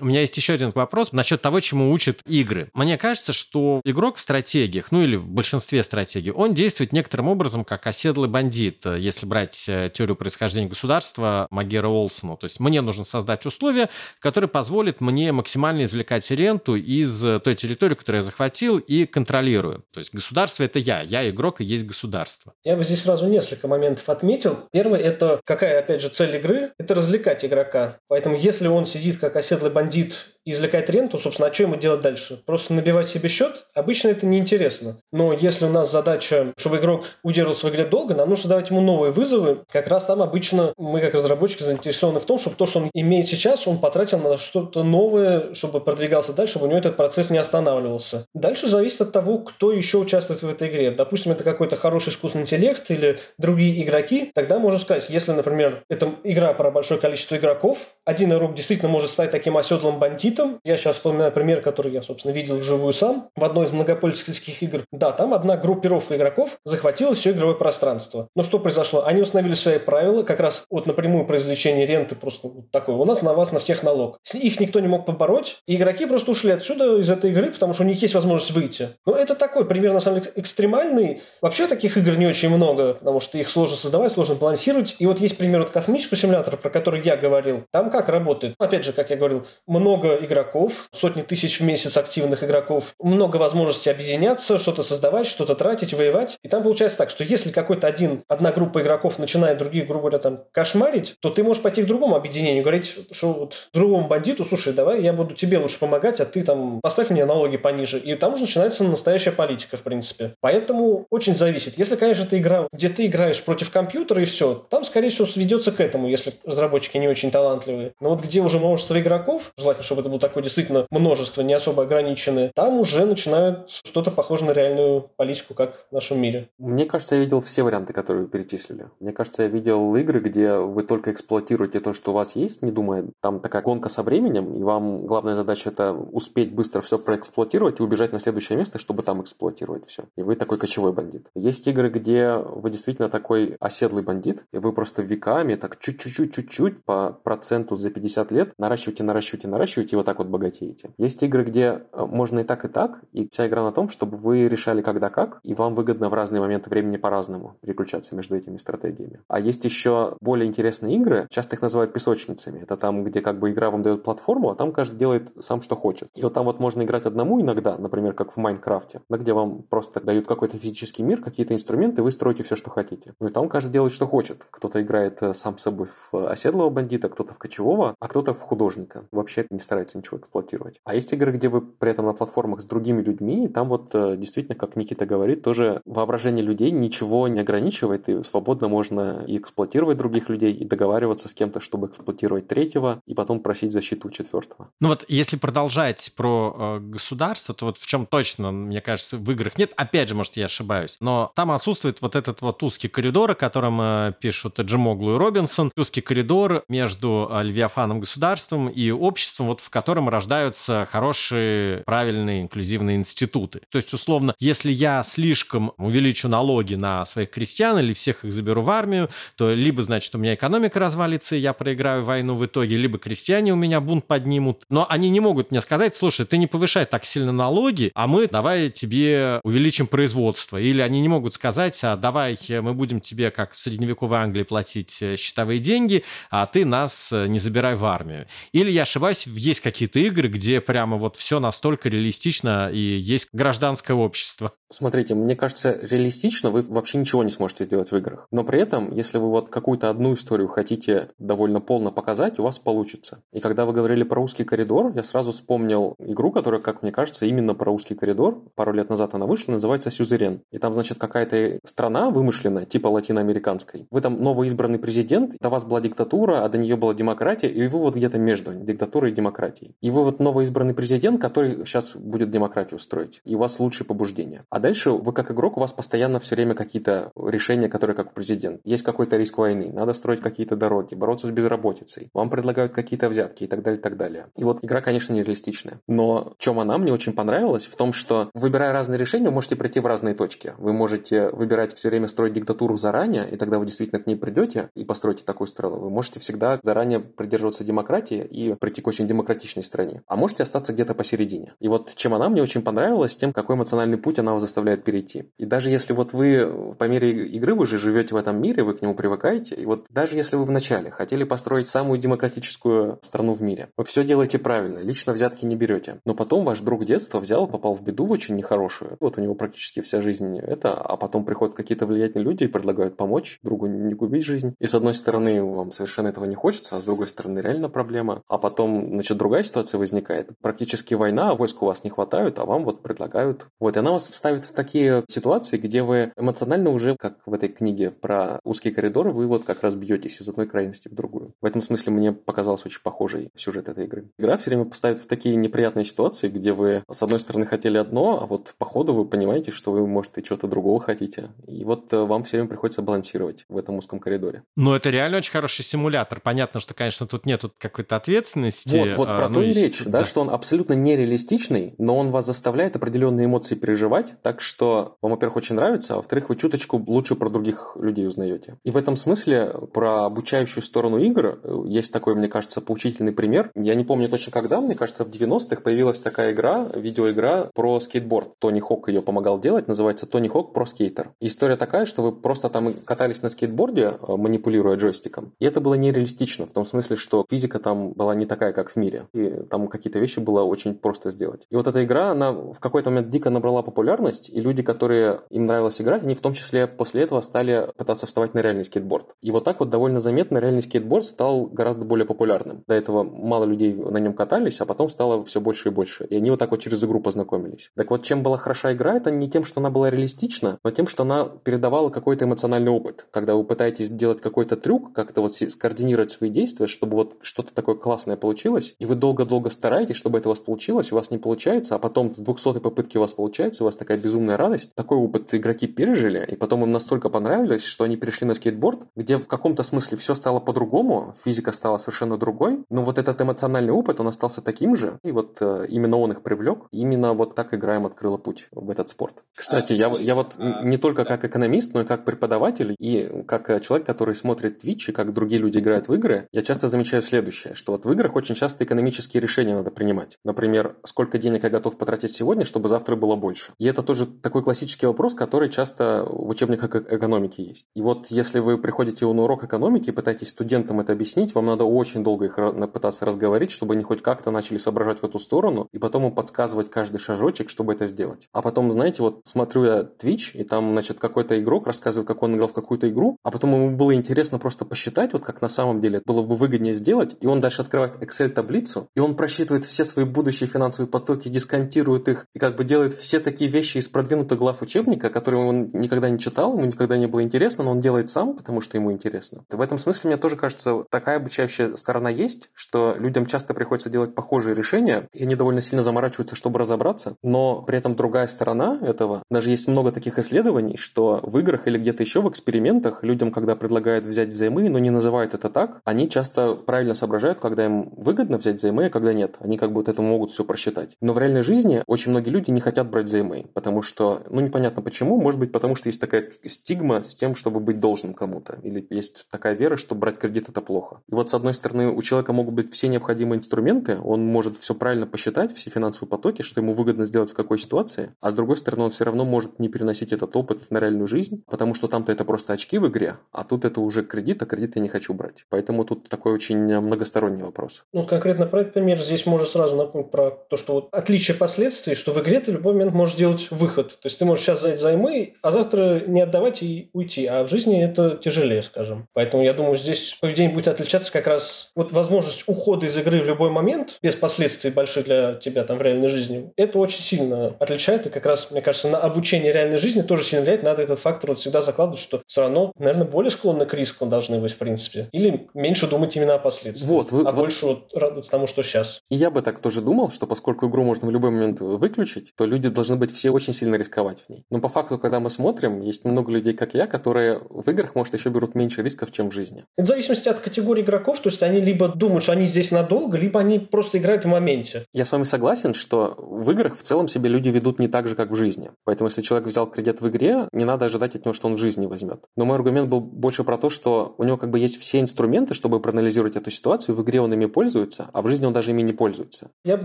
A: У меня есть еще один вопрос насчет того, чему учат игры. Мне кажется, что игрок в стратегиях, ну или в большинстве стратегий, он действует некоторым образом как оседлый бандит, если брать э, теорию происхождения государства Магера Олсона. То есть мне нужно создать условия, которые позволят мне максимально извлекать ренту из э, той территории, которую я захватил и контролирую. То есть государство – это я, я игрок и есть государство.
C: Я бы здесь сразу несколько моментов отметил. Первый – это какая, опять же, цель игры – это развлекать игрока. Поэтому если он сидит как оседлый бандит бандит извлекать ренту, собственно, а что ему делать дальше? Просто набивать себе счет? Обычно это неинтересно. Но если у нас задача, чтобы игрок удерживался в игре долго, нам нужно давать ему новые вызовы. Как раз там обычно мы, как разработчики, заинтересованы в том, чтобы то, что он имеет сейчас, он потратил на что-то новое, чтобы продвигался дальше, чтобы у него этот процесс не останавливался. Дальше зависит от того, кто еще участвует в этой игре. Допустим, это какой-то хороший искусственный интеллект или другие игроки, тогда можно сказать, если, например, это игра про большое количество игроков, один игрок действительно может стать таким оседлым бандитом. Я сейчас вспоминаю пример, который я, собственно, видел вживую сам в одной из многопольских игр. Да, там одна группировка игроков захватила все игровое пространство. Но что произошло? Они установили свои правила, как раз вот напрямую про извлечение ренты просто вот такое. У нас на вас на всех налог. Их никто не мог побороть, и игроки просто ушли отсюда из этой игры, потому что у них есть возможность выйти. Но это такой пример, на самом деле, экстремальный. Вообще таких игр не очень много, потому что их сложно создавать, сложно балансировать. И вот есть пример вот космического симулятора, про который я говорил. Там как работает? Опять же, как я говорил, много игроков, сотни тысяч в месяц активных игроков, много возможностей объединяться, что-то создавать, что-то тратить, воевать. И там получается так, что если какой-то один, одна группа игроков начинает другие, грубо говоря, там кошмарить, то ты можешь пойти к другому объединению, говорить, что вот другому бандиту, слушай, давай я буду тебе лучше помогать, а ты там поставь мне налоги пониже. И там уже начинается настоящая политика, в принципе. Поэтому очень зависит. Если, конечно, это игра, где ты играешь против компьютера и все, там, скорее всего, сведется к этому, если разработчики не очень талантливые. Но вот где уже множество игроков, желательно, чтобы это было такое действительно множество, не особо ограниченное, там уже начинают что-то похоже на реальную политику, как в нашем мире.
B: Мне кажется, я видел все варианты, которые вы перечислили. Мне кажется, я видел игры, где вы только эксплуатируете то, что у вас есть, не думая, там такая гонка со временем, и вам главная задача это успеть быстро все проэксплуатировать и убежать на следующее место, чтобы там эксплуатировать все. И вы такой кочевой бандит. Есть игры, где вы действительно такой оседлый бандит, и вы просто веками так чуть-чуть, чуть-чуть по проценту за 50 лет наращиваете, наращиваете, наращиваете, вот так вот богатеете. Есть игры, где э, можно и так, и так, и вся игра на том, чтобы вы решали когда как, и вам выгодно в разные моменты времени по-разному переключаться между этими стратегиями. А есть еще более интересные игры, часто их называют песочницами. Это там, где как бы игра вам дает платформу, а там каждый делает сам, что хочет. И вот там вот можно играть одному иногда, например, как в Майнкрафте, да, где вам просто дают какой-то физический мир, какие-то инструменты, вы строите все, что хотите. Ну и там каждый делает, что хочет. Кто-то играет э, сам собой в оседлого бандита, кто-то в кочевого, а кто-то в художника. Вообще не старается ничего эксплуатировать. А есть игры, где вы при этом на платформах с другими людьми, и там вот э, действительно, как Никита говорит, тоже воображение людей ничего не ограничивает, и свободно можно и эксплуатировать других людей, и договариваться с кем-то, чтобы эксплуатировать третьего, и потом просить защиту четвертого.
A: Ну вот если продолжать про э, государство, то вот в чем точно, мне кажется, в играх нет, опять же, может, я ошибаюсь, но там отсутствует вот этот вот узкий коридор, о котором э, пишут Джимоглу и Робинсон, узкий коридор между э, Левиафаном государством и обществом, вот в котором рождаются хорошие, правильные, инклюзивные институты. То есть, условно, если я слишком увеличу налоги на своих крестьян или всех их заберу в армию, то либо, значит, у меня экономика развалится, и я проиграю войну в итоге, либо крестьяне у меня бунт поднимут. Но они не могут мне сказать, слушай, ты не повышай так сильно налоги, а мы давай тебе увеличим производство. Или они не могут сказать, а давай мы будем тебе, как в средневековой Англии, платить э, счетовые деньги, а ты нас э, не забирай в армию. Или я ошибаюсь, есть какие-то игры, где прямо вот все настолько реалистично и есть гражданское общество.
B: Смотрите, мне кажется, реалистично вы вообще ничего не сможете сделать в играх. Но при этом, если вы вот какую-то одну историю хотите довольно полно показать, у вас получится. И когда вы говорили про узкий коридор, я сразу вспомнил игру, которая, как мне кажется, именно про узкий коридор. Пару лет назад она вышла, называется Сюзерен. И там, значит, какая-то страна вымышленная, типа латиноамериканской. Вы там новоизбранный президент, до вас была диктатура, а до нее была демократия, и вы вот где-то между диктатурой и демократией. И вы вот новоизбранный президент, который сейчас будет демократию строить. И у вас лучшие побуждения. А дальше вы как игрок, у вас постоянно все время какие-то решения, которые как президент. Есть какой-то риск войны, надо строить какие-то дороги, бороться с безработицей. Вам предлагают какие-то взятки и так далее, и так далее. И вот игра, конечно, нереалистичная. Но чем она мне очень понравилась? В том, что выбирая разные решения, вы можете прийти в разные точки. Вы можете выбирать все время строить диктатуру заранее, и тогда вы действительно к ней придете и построите такую страну. Вы можете всегда заранее придерживаться демократии и прийти к очень демократичной стране. А можете остаться где-то посередине. И вот чем она мне очень понравилась, тем, какой эмоциональный путь она вас заставляет перейти. И даже если вот вы по мере игры вы же живете в этом мире, вы к нему привыкаете, и вот даже если вы вначале хотели построить самую демократическую страну в мире, вы все делаете правильно, лично взятки не берете, но потом ваш друг детства взял, попал в беду в очень нехорошую, вот у него практически вся жизнь это, а потом приходят какие-то влиятельные люди и предлагают помочь другу не губить жизнь. И с одной стороны вам совершенно этого не хочется, а с другой стороны реально проблема, а потом, значит, другая другая ситуация возникает. Практически война, а войск у вас не хватает, а вам вот предлагают. Вот, и она вас ставит в такие ситуации, где вы эмоционально уже, как в этой книге про узкие коридоры, вы вот как раз бьетесь из одной крайности в другую. В этом смысле мне показалось очень похожий сюжет этой игры. Игра все время поставит в такие неприятные ситуации, где вы, с одной стороны, хотели одно, а вот по ходу вы понимаете, что вы, может, и что-то другого хотите. И вот э, вам все время приходится балансировать в этом узком коридоре.
A: Ну, это реально очень хороший симулятор. Понятно, что, конечно, тут нет какой-то ответственности.
B: Вот, вот а, про ну, и речь, да, да, что он абсолютно нереалистичный, но он вас заставляет определенные эмоции переживать, так что вам, во-первых, очень нравится, а во-вторых, вы чуточку лучше про других людей узнаете. И в этом смысле про обучающую сторону игр э, есть такой, мне кажется, поучительный пример. Я не помню точно когда, мне кажется, в 90-х появилась такая игра, видеоигра про скейтборд. Тони Хок ее помогал делать, называется Тони Хок про скейтер. История такая, что вы просто там катались на скейтборде, э, манипулируя джойстиком, и это было нереалистично, в том смысле, что физика там была не такая, как в мире, и там какие-то вещи было очень просто сделать. И вот эта игра, она в какой-то момент дико набрала популярность, и люди, которые им нравилось играть, они в том числе после этого стали пытаться вставать на реальный скейтборд. И вот так вот довольно заметно реальный скейтборд стал гораздо более популярным. До этого мало людей на нем катались, а потом стало все больше и больше. И они вот так вот через игру познакомились. Так вот, чем была хороша игра, это не тем, что она была реалистична, но тем, что она передавала какой-то эмоциональный опыт. Когда вы пытаетесь сделать какой-то трюк, как-то вот скоординировать свои действия, чтобы вот что-то такое классное получилось, и вы долго-долго стараетесь, чтобы это у вас получилось, у вас не получается, а потом с 200 попытки у вас получается, у вас такая безумная радость. Такой опыт игроки пережили, и потом им настолько понравилось, что они перешли на скейтборд, где в каком-то смысле все стало по-другому, физика стала совершенно другой, но вот этот эмоциональный опыт, он остался таким же, и вот э, именно он их привлек, именно вот так игра им открыла путь в этот спорт. Кстати, я, я вот не только как экономист, но и как преподаватель, и как э, человек, который смотрит Twitch и как другие люди играют в игры, я часто замечаю следующее, что вот в играх очень часто экономические решения надо принимать. Например, сколько денег я готов потратить сегодня, чтобы завтра было больше. И это тоже такой классический вопрос, который часто в учебниках экономики есть. И вот если вы приходите на урок экономики и пытаетесь студентам это объяснить, вам надо очень долго их пытаться разговорить, чтобы они хоть как-то начали соображать в эту сторону, и потом им подсказывать каждый шажочек, чтобы это сделать. А потом, знаете, вот смотрю я Twitch, и там, значит, какой-то игрок рассказывает, как он играл в какую-то игру, а потом ему было интересно просто посчитать, вот как на самом деле было бы выгоднее сделать, и он дальше открывает Excel-таблицу, и он просчитывает все свои будущие финансовые потоки, дисконтирует их, и как бы делает все такие вещи из продвинутых глав учебника, которые он никогда не читал, ему никогда не было интересно, но он делает сам, потому что ему интересно. В этом смысле мне тоже кажется, такая обучающая сторона есть, что людям часто приходится делать похожие решения, и они довольно сильно заморачиваются, чтобы разобраться, но при этом другая сторона этого, даже есть много таких исследований, что в играх или где-то еще в экспериментах людям, когда предлагают взять взаймы, но не называют это так, они часто правильно соображают, когда им выгодно взять взаймы, а когда нет. Они как бы вот это могут все просчитать. Но в реальной жизни очень многие люди не хотят брать взаймы, потому что, ну, непонятно почему, может быть, потому что есть такая стигма с тем, чтобы быть должным кому-то, или есть такая вера, что брать кредит это плохо. И вот с одной стороны, у человека могут быть все необходимые инструменты, он может все правильно посчитать, все финансовые потоки, что ему выгодно сделать в какой ситуации, а с другой стороны, он все равно может не переносить этот опыт на реальную жизнь, потому что там-то это просто очки в игре, а тут это уже кредит, а кредит я не хочу брать. Поэтому тут такой очень многосторонний вопрос.
C: Ну, конкретно этот пример здесь можно сразу напомнить про то, что вот отличие последствий, что в игре ты в любой момент можешь делать выход. То есть ты можешь сейчас взять займы, а завтра не отдавать и уйти. А в жизни это тяжелее, скажем. Поэтому я думаю, здесь поведение будет отличаться как раз вот возможность ухода из игры в любой момент, без последствий больших для тебя там в реальной жизни. Это очень сильно отличает. И как раз, мне кажется, на обучение реальной жизни тоже сильно влияет. Надо этот фактор вот всегда закладывать, что все равно, наверное, более склонны к риску должны быть, в принципе. Или меньше думать именно о последствиях. Вот, вы, а вот... больше вот радоваться тому, что сейчас.
B: И я бы так тоже думал, что поскольку игру можно в любой момент выключить, то люди должны быть все очень сильно рисковать в ней. Но по факту, когда мы смотрим, есть много людей, как я, которые в играх, может, еще берут меньше рисков, чем в жизни.
C: Это в зависимости от категории игроков, то есть они либо думают, что они здесь надолго, либо они просто играют в моменте.
B: Я с вами согласен, что в играх в целом себе люди ведут не так же, как в жизни. Поэтому если человек взял кредит в игре, не надо ожидать от него, что он в жизни возьмет. Но мой аргумент был больше про то, что у него как бы есть все инструменты, чтобы проанализировать эту ситуацию, в игре он ими пользуется, а в жизни он даже ими не пользуется.
C: Я бы,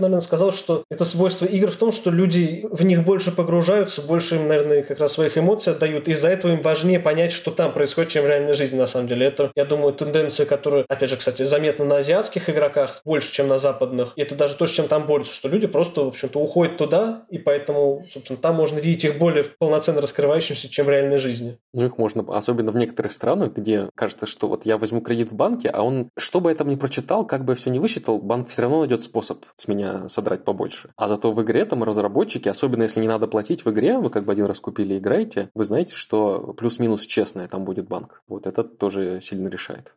C: наверное, сказал, что это свойство игр в том, что люди в них больше погружаются, больше им, наверное, как раз своих эмоций отдают. Из-за этого им важнее понять, что там происходит, чем в реальной жизни, на самом деле. Это, я думаю, тенденция, которая, опять же, кстати, заметна на азиатских игроках больше, чем на западных. И это даже то, с чем там борются, что люди просто, в общем-то, уходят туда, и поэтому, собственно, там можно видеть их более полноценно раскрывающимся, чем в реальной жизни.
B: Ну, их можно, особенно в некоторых странах, где кажется, что вот я возьму кредит в банке, а он, что бы я там ни прочитал, как бы я все не высчитал, банк все равно найдет способ с меня содрать побольше. А зато в игре там разработчики, особенно если не надо платить в игре, вы как бы один раз купили и играете, вы знаете, что плюс-минус честное там будет банк. Вот это тоже сильно решает.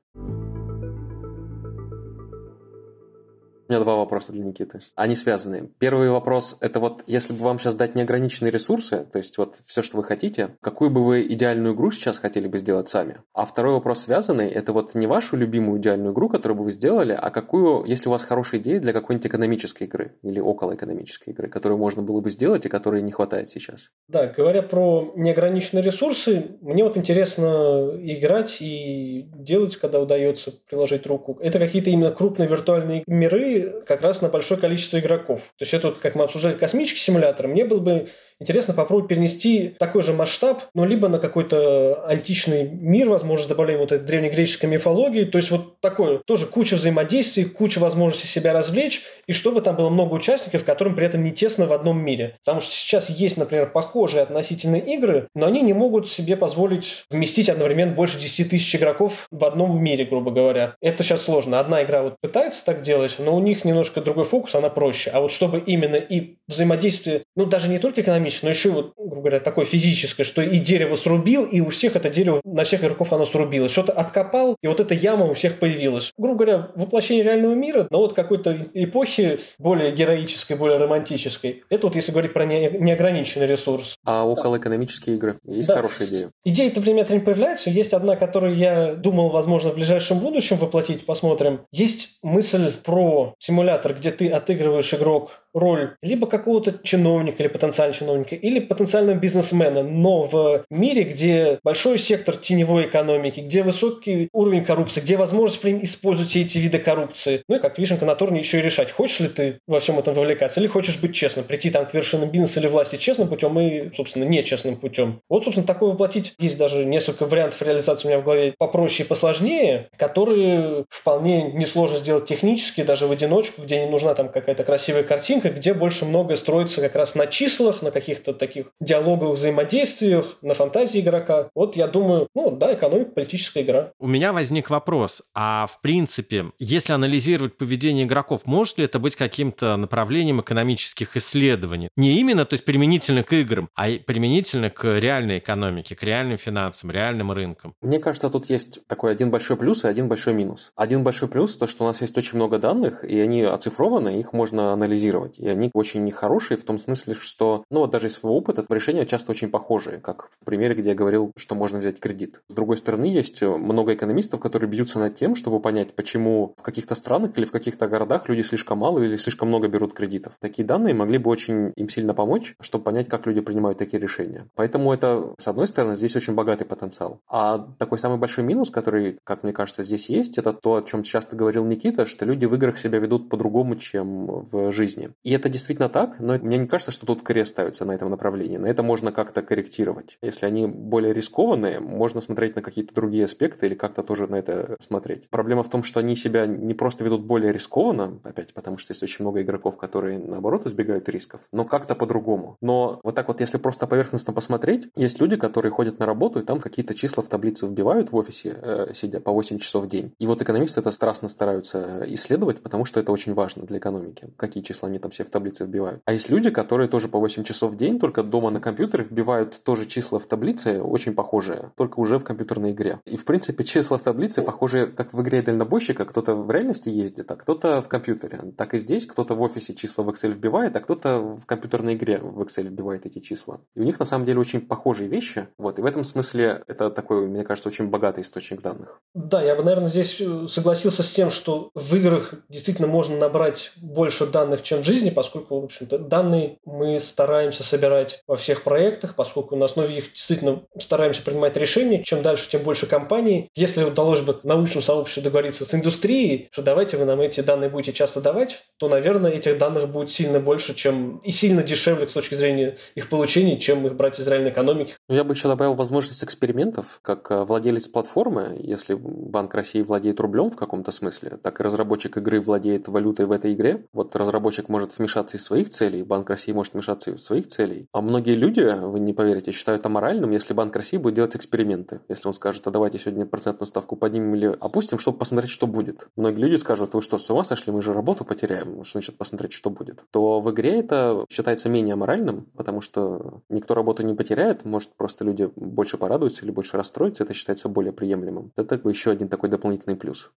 B: У меня два вопроса для Никиты. Они связаны. Первый вопрос – это вот если бы вам сейчас дать неограниченные ресурсы, то есть вот все, что вы хотите, какую бы вы идеальную игру сейчас хотели бы сделать сами? А второй вопрос связанный – это вот не вашу любимую идеальную игру, которую бы вы сделали, а какую, если у вас хорошая идея для какой-нибудь экономической игры или около экономической игры, которую можно было бы сделать и которой не хватает сейчас?
C: Да, говоря про неограниченные ресурсы, мне вот интересно играть и делать, когда удается приложить руку. Это какие-то именно крупные виртуальные миры, как раз на большое количество игроков. То есть это, как мы обсуждали космический симулятор, мне было бы интересно попробовать перенести такой же масштаб, но либо на какой-то античный мир, возможно, с добавлением вот этой древнегреческой мифологии. То есть вот такое, тоже куча взаимодействий, куча возможностей себя развлечь, и чтобы там было много участников, которым при этом не тесно в одном мире. Потому что сейчас есть, например, похожие относительные игры, но они не могут себе позволить вместить одновременно больше 10 тысяч игроков в одном мире, грубо говоря. Это сейчас сложно. Одна игра вот пытается так делать, но у них немножко другой фокус, она проще. А вот чтобы именно и взаимодействие, ну даже не только экономическое, но еще вот, грубо говоря, такое физическое, что и дерево срубил, и у всех это дерево, на всех игроков оно срубилось. Что-то откопал, и вот эта яма у всех появилась. Грубо говоря, воплощение реального мира, но вот какой-то эпохи более героической, более романтической. Это вот если говорить про неограниченный ресурс.
B: А около экономические игры есть да. хорошая идея?
C: Идеи-то время от времени появляются. Есть одна, которую я думал, возможно, в ближайшем будущем воплотить, посмотрим. Есть мысль про симулятор, где ты отыгрываешь игрок роль либо какого-то чиновника или потенциального чиновника, или потенциального бизнесмена, но в мире, где большой сектор теневой экономики, где высокий уровень коррупции, где возможность при использовать все эти виды коррупции. Ну и как вишенка на торне еще и решать, хочешь ли ты во всем этом вовлекаться, или хочешь быть честным, прийти там к вершинам бизнеса или власти честным путем и, собственно, нечестным путем. Вот, собственно, такое воплотить. Есть даже несколько вариантов реализации у меня в голове попроще и посложнее, которые вполне несложно сделать технически, даже в одиночку, где не нужна там какая-то красивая картинка, экономика, где больше многое строится как раз на числах, на каких-то таких диалоговых взаимодействиях, на фантазии игрока. Вот я думаю, ну да, экономика, политическая игра.
A: У меня возник вопрос, а в принципе, если анализировать поведение игроков, может ли это быть каким-то направлением экономических исследований? Не именно, то есть применительно к играм, а применительно к реальной экономике, к реальным финансам, реальным рынкам?
B: Мне кажется, тут есть такой один большой плюс и один большой минус. Один большой плюс – то, что у нас есть очень много данных, и они оцифрованы, их можно анализировать и они очень нехорошие в том смысле, что, ну вот даже из своего опыта, решения часто очень похожие, как в примере, где я говорил, что можно взять кредит. С другой стороны, есть много экономистов, которые бьются над тем, чтобы понять, почему в каких-то странах или в каких-то городах люди слишком мало или слишком много берут кредитов. Такие данные могли бы очень им сильно помочь, чтобы понять, как люди принимают такие решения. Поэтому это, с одной стороны, здесь очень богатый потенциал. А такой самый большой минус, который, как мне кажется, здесь есть, это то, о чем часто говорил Никита, что люди в играх себя ведут по-другому, чем в жизни. И это действительно так, но мне не кажется, что тут крест ставится на этом направлении. На это можно как-то корректировать. Если они более рискованные, можно смотреть на какие-то другие аспекты или как-то тоже на это смотреть. Проблема в том, что они себя не просто ведут более рискованно, опять потому что есть очень много игроков, которые наоборот избегают рисков, но как-то по-другому. Но вот так вот, если просто поверхностно посмотреть, есть люди, которые ходят на работу и там какие-то числа в таблице вбивают в офисе, э, сидя по 8 часов в день. И вот экономисты это страстно стараются исследовать, потому что это очень важно для экономики. Какие числа они там все в таблице вбивают. А есть люди, которые тоже по 8 часов в день, только дома на компьютере вбивают тоже числа в таблице, очень похожие, только уже в компьютерной игре. И, в принципе, числа в таблице похожи, как в игре дальнобойщика, кто-то в реальности ездит, а кто-то в компьютере. Так и здесь кто-то в офисе числа в Excel вбивает, а кто-то в компьютерной игре в Excel вбивает эти числа. И у них, на самом деле, очень похожие вещи. Вот. И в этом смысле это такой, мне кажется, очень богатый источник данных.
C: Да, я бы, наверное, здесь э, согласился с тем, что в играх действительно можно набрать больше данных, чем в жизни, поскольку в общем-то, данные мы стараемся собирать во всех проектах, поскольку на основе их действительно стараемся принимать решения. Чем дальше, тем больше компаний. Если удалось бы научному сообществу договориться с индустрией, что давайте вы нам эти данные будете часто давать, то, наверное, этих данных будет сильно больше, чем и сильно дешевле с точки зрения их получения, чем их брать из реальной экономики.
B: Ну, я бы еще добавил возможность экспериментов, как э, владелец платформы, если Банк России владеет рублем в каком-то смысле, так и разработчик игры владеет валютой в этой игре. Вот разработчик может может вмешаться из своих целей, Банк России может вмешаться из своих целей. А многие люди, вы не поверите, считают аморальным, если Банк России будет делать эксперименты. Если он скажет, а давайте сегодня процентную ставку поднимем или опустим, чтобы посмотреть, что будет. Многие люди скажут, вы что, с ума сошли, мы же работу потеряем, что значит посмотреть, что будет. То в игре это считается менее аморальным, потому что никто работу не потеряет, может просто люди больше порадуются или больше расстроятся, это считается более приемлемым. Это еще один такой дополнительный плюс.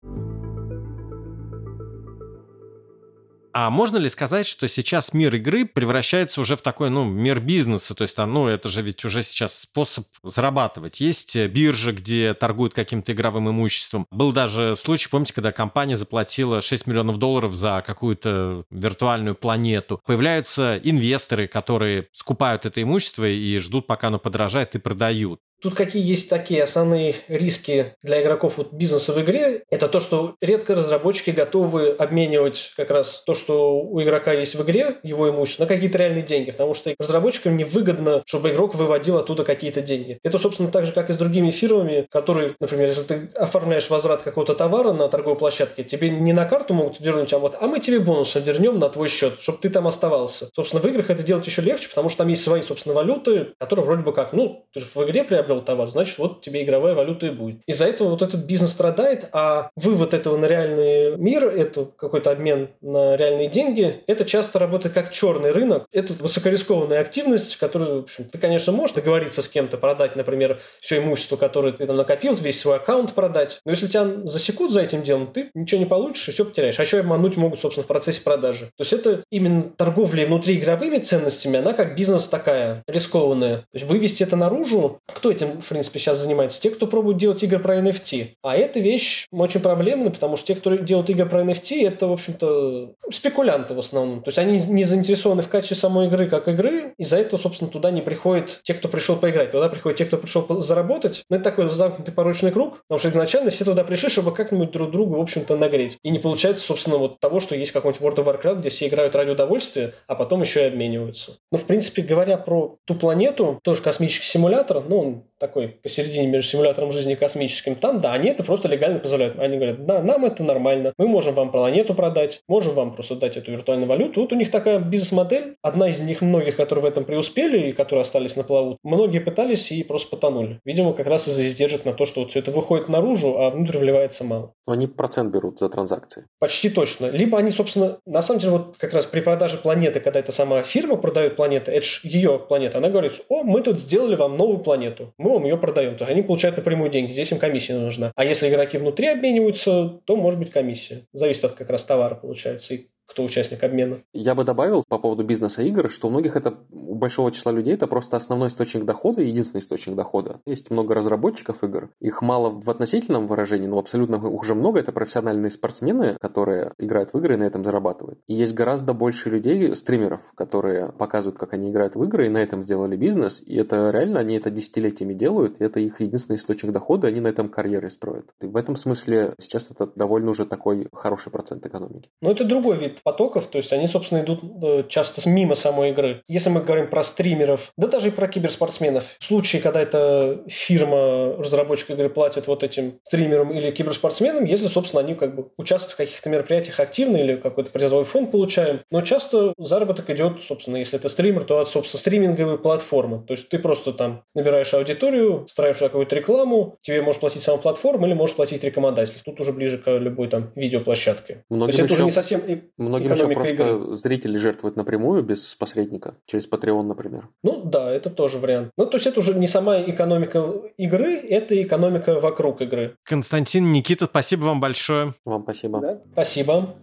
A: А можно ли сказать, что сейчас мир игры превращается уже в такой, ну, мир бизнеса? То есть, ну, это же ведь уже сейчас способ зарабатывать. Есть э, биржа, где торгуют каким-то игровым имуществом. Был даже случай, помните, когда компания заплатила 6 миллионов долларов за какую-то виртуальную планету. Появляются инвесторы, которые скупают это имущество и ждут, пока оно подорожает и продают.
C: Тут какие есть такие основные риски для игроков вот бизнеса в игре? Это то, что редко разработчики готовы обменивать как раз то, что у игрока есть в игре, его имущество, на какие-то реальные деньги, потому что разработчикам невыгодно, чтобы игрок выводил оттуда какие-то деньги. Это, собственно, так же, как и с другими фирмами, которые, например, если ты оформляешь возврат какого-то товара на торговой площадке, тебе не на карту могут вернуть, а вот, а мы тебе бонусом вернем на твой счет, чтобы ты там оставался. Собственно, в играх это делать еще легче, потому что там есть свои, собственно, валюты, которые вроде бы как, ну, ты же в игре приобрел приобрел товар, значит, вот тебе игровая валюта и будет. Из-за этого вот этот бизнес страдает, а вывод этого на реальный мир, это какой-то обмен на реальные деньги, это часто работает как черный рынок. Это высокорискованная активность, которую, в общем, ты, конечно, можешь договориться с кем-то, продать, например, все имущество, которое ты там накопил, весь свой аккаунт продать. Но если тебя засекут за этим делом, ты ничего не получишь и все потеряешь. А еще обмануть могут, собственно, в процессе продажи. То есть это именно торговля внутри игровыми ценностями, она как бизнес такая рискованная. То есть вывести это наружу, кто этим, в принципе, сейчас занимается? Те, кто пробует делать игры про NFT. А эта вещь очень проблемная, потому что те, кто делают игры про NFT, это, в общем-то, спекулянты в основном. То есть они не заинтересованы в качестве самой игры как игры, из-за этого, собственно, туда не приходят те, кто пришел поиграть. Туда приходят те, кто пришел заработать. Но это такой замкнутый порочный круг, потому что изначально все туда пришли, чтобы как-нибудь друг друга, в общем-то, нагреть. И не получается, собственно, вот того, что есть какой-нибудь World of Warcraft, где все играют ради удовольствия, а потом еще и обмениваются. Но, в принципе, говоря про ту планету, тоже космический симулятор, ну, он такой посередине между симулятором жизни и космическим, там, да, они это просто легально позволяют. Они говорят, да, нам это нормально, мы можем вам планету продать, можем вам просто дать эту виртуальную валюту. Вот у них такая бизнес-модель, одна из них многих, которые в этом преуспели и которые остались на плаву. Многие пытались и просто потонули. Видимо, как раз из-за издержек на то, что вот все это выходит наружу, а внутрь вливается мало.
B: Но они процент берут за транзакции.
C: Почти точно. Либо они, собственно, на самом деле, вот как раз при продаже планеты, когда эта сама фирма продает планеты, это же ее планета, она говорит, о, мы тут сделали вам новую планету, мы вам ее продаем. То есть они получают напрямую деньги, здесь им комиссия нужна. А если игроки внутри обмениваются, то может быть комиссия. Зависит от как раз товара, получается, и кто участник обмена.
B: Я бы добавил по поводу бизнеса игр, что у многих это, у большого числа людей это просто основной источник дохода и единственный источник дохода. Есть много разработчиков игр, их мало в относительном выражении, но абсолютно уже много. Это профессиональные спортсмены, которые играют в игры и на этом зарабатывают. И есть гораздо больше людей, стримеров, которые показывают, как они играют в игры и на этом сделали бизнес. И это реально, они это десятилетиями делают, и это их единственный источник дохода, они на этом карьеры строят. И в этом смысле сейчас это довольно уже такой хороший процент экономики.
C: Но это другой вид потоков, то есть они, собственно, идут э, часто мимо самой игры. Если мы говорим про стримеров, да даже и про киберспортсменов, в случае, когда эта фирма, разработчик игры платит вот этим стримерам или киберспортсменам, если, собственно, они как бы участвуют в каких-то мероприятиях активно или какой-то призовой фонд получаем. Но часто заработок идет, собственно, если это стример, то от, собственно, стриминговой платформы. То есть ты просто там набираешь аудиторию, строишь какую-то рекламу, тебе может платить сама платформа или может платить рекомендатель. Тут уже ближе к любой там видеоплощадке.
B: Многим
C: то есть это
B: еще...
C: уже не совсем
B: Многим еще просто игры. зрители жертвуют напрямую, без посредника, через Patreon, например.
C: Ну да, это тоже вариант. Ну, то есть это уже не сама экономика игры, это экономика вокруг игры.
A: Константин, Никита, спасибо вам большое.
B: Вам спасибо.
C: Да? Спасибо.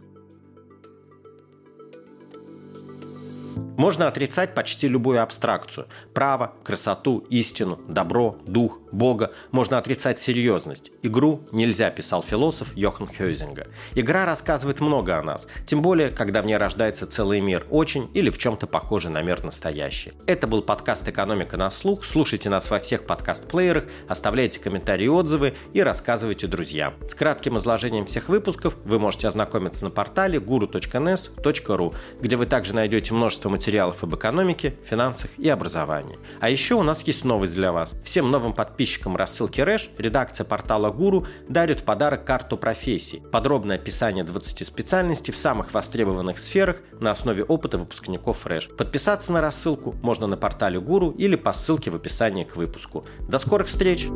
D: Можно отрицать почти любую абстракцию. Право, красоту, истину, добро, дух, Бога. Можно отрицать серьезность. Игру нельзя, писал философ Йохан Хёйзинга. Игра рассказывает много о нас. Тем более, когда в ней рождается целый мир, очень или в чем-то похожий на мир настоящий. Это был подкаст «Экономика на слух». Слушайте нас во всех подкаст-плеерах, оставляйте комментарии и отзывы и рассказывайте друзьям. С кратким изложением всех выпусков вы можете ознакомиться на портале guru.nes.ru, где вы также найдете множество материалов об экономике, финансах и образовании. А еще у нас есть новость для вас. Всем новым подписчикам
A: подписчикам рассылки Рэш редакция портала Гуру дарит в подарок карту профессий. Подробное описание 20 специальностей в самых востребованных сферах на основе опыта выпускников Рэш. Подписаться на рассылку можно на портале Гуру или по ссылке в описании к выпуску. До скорых встреч!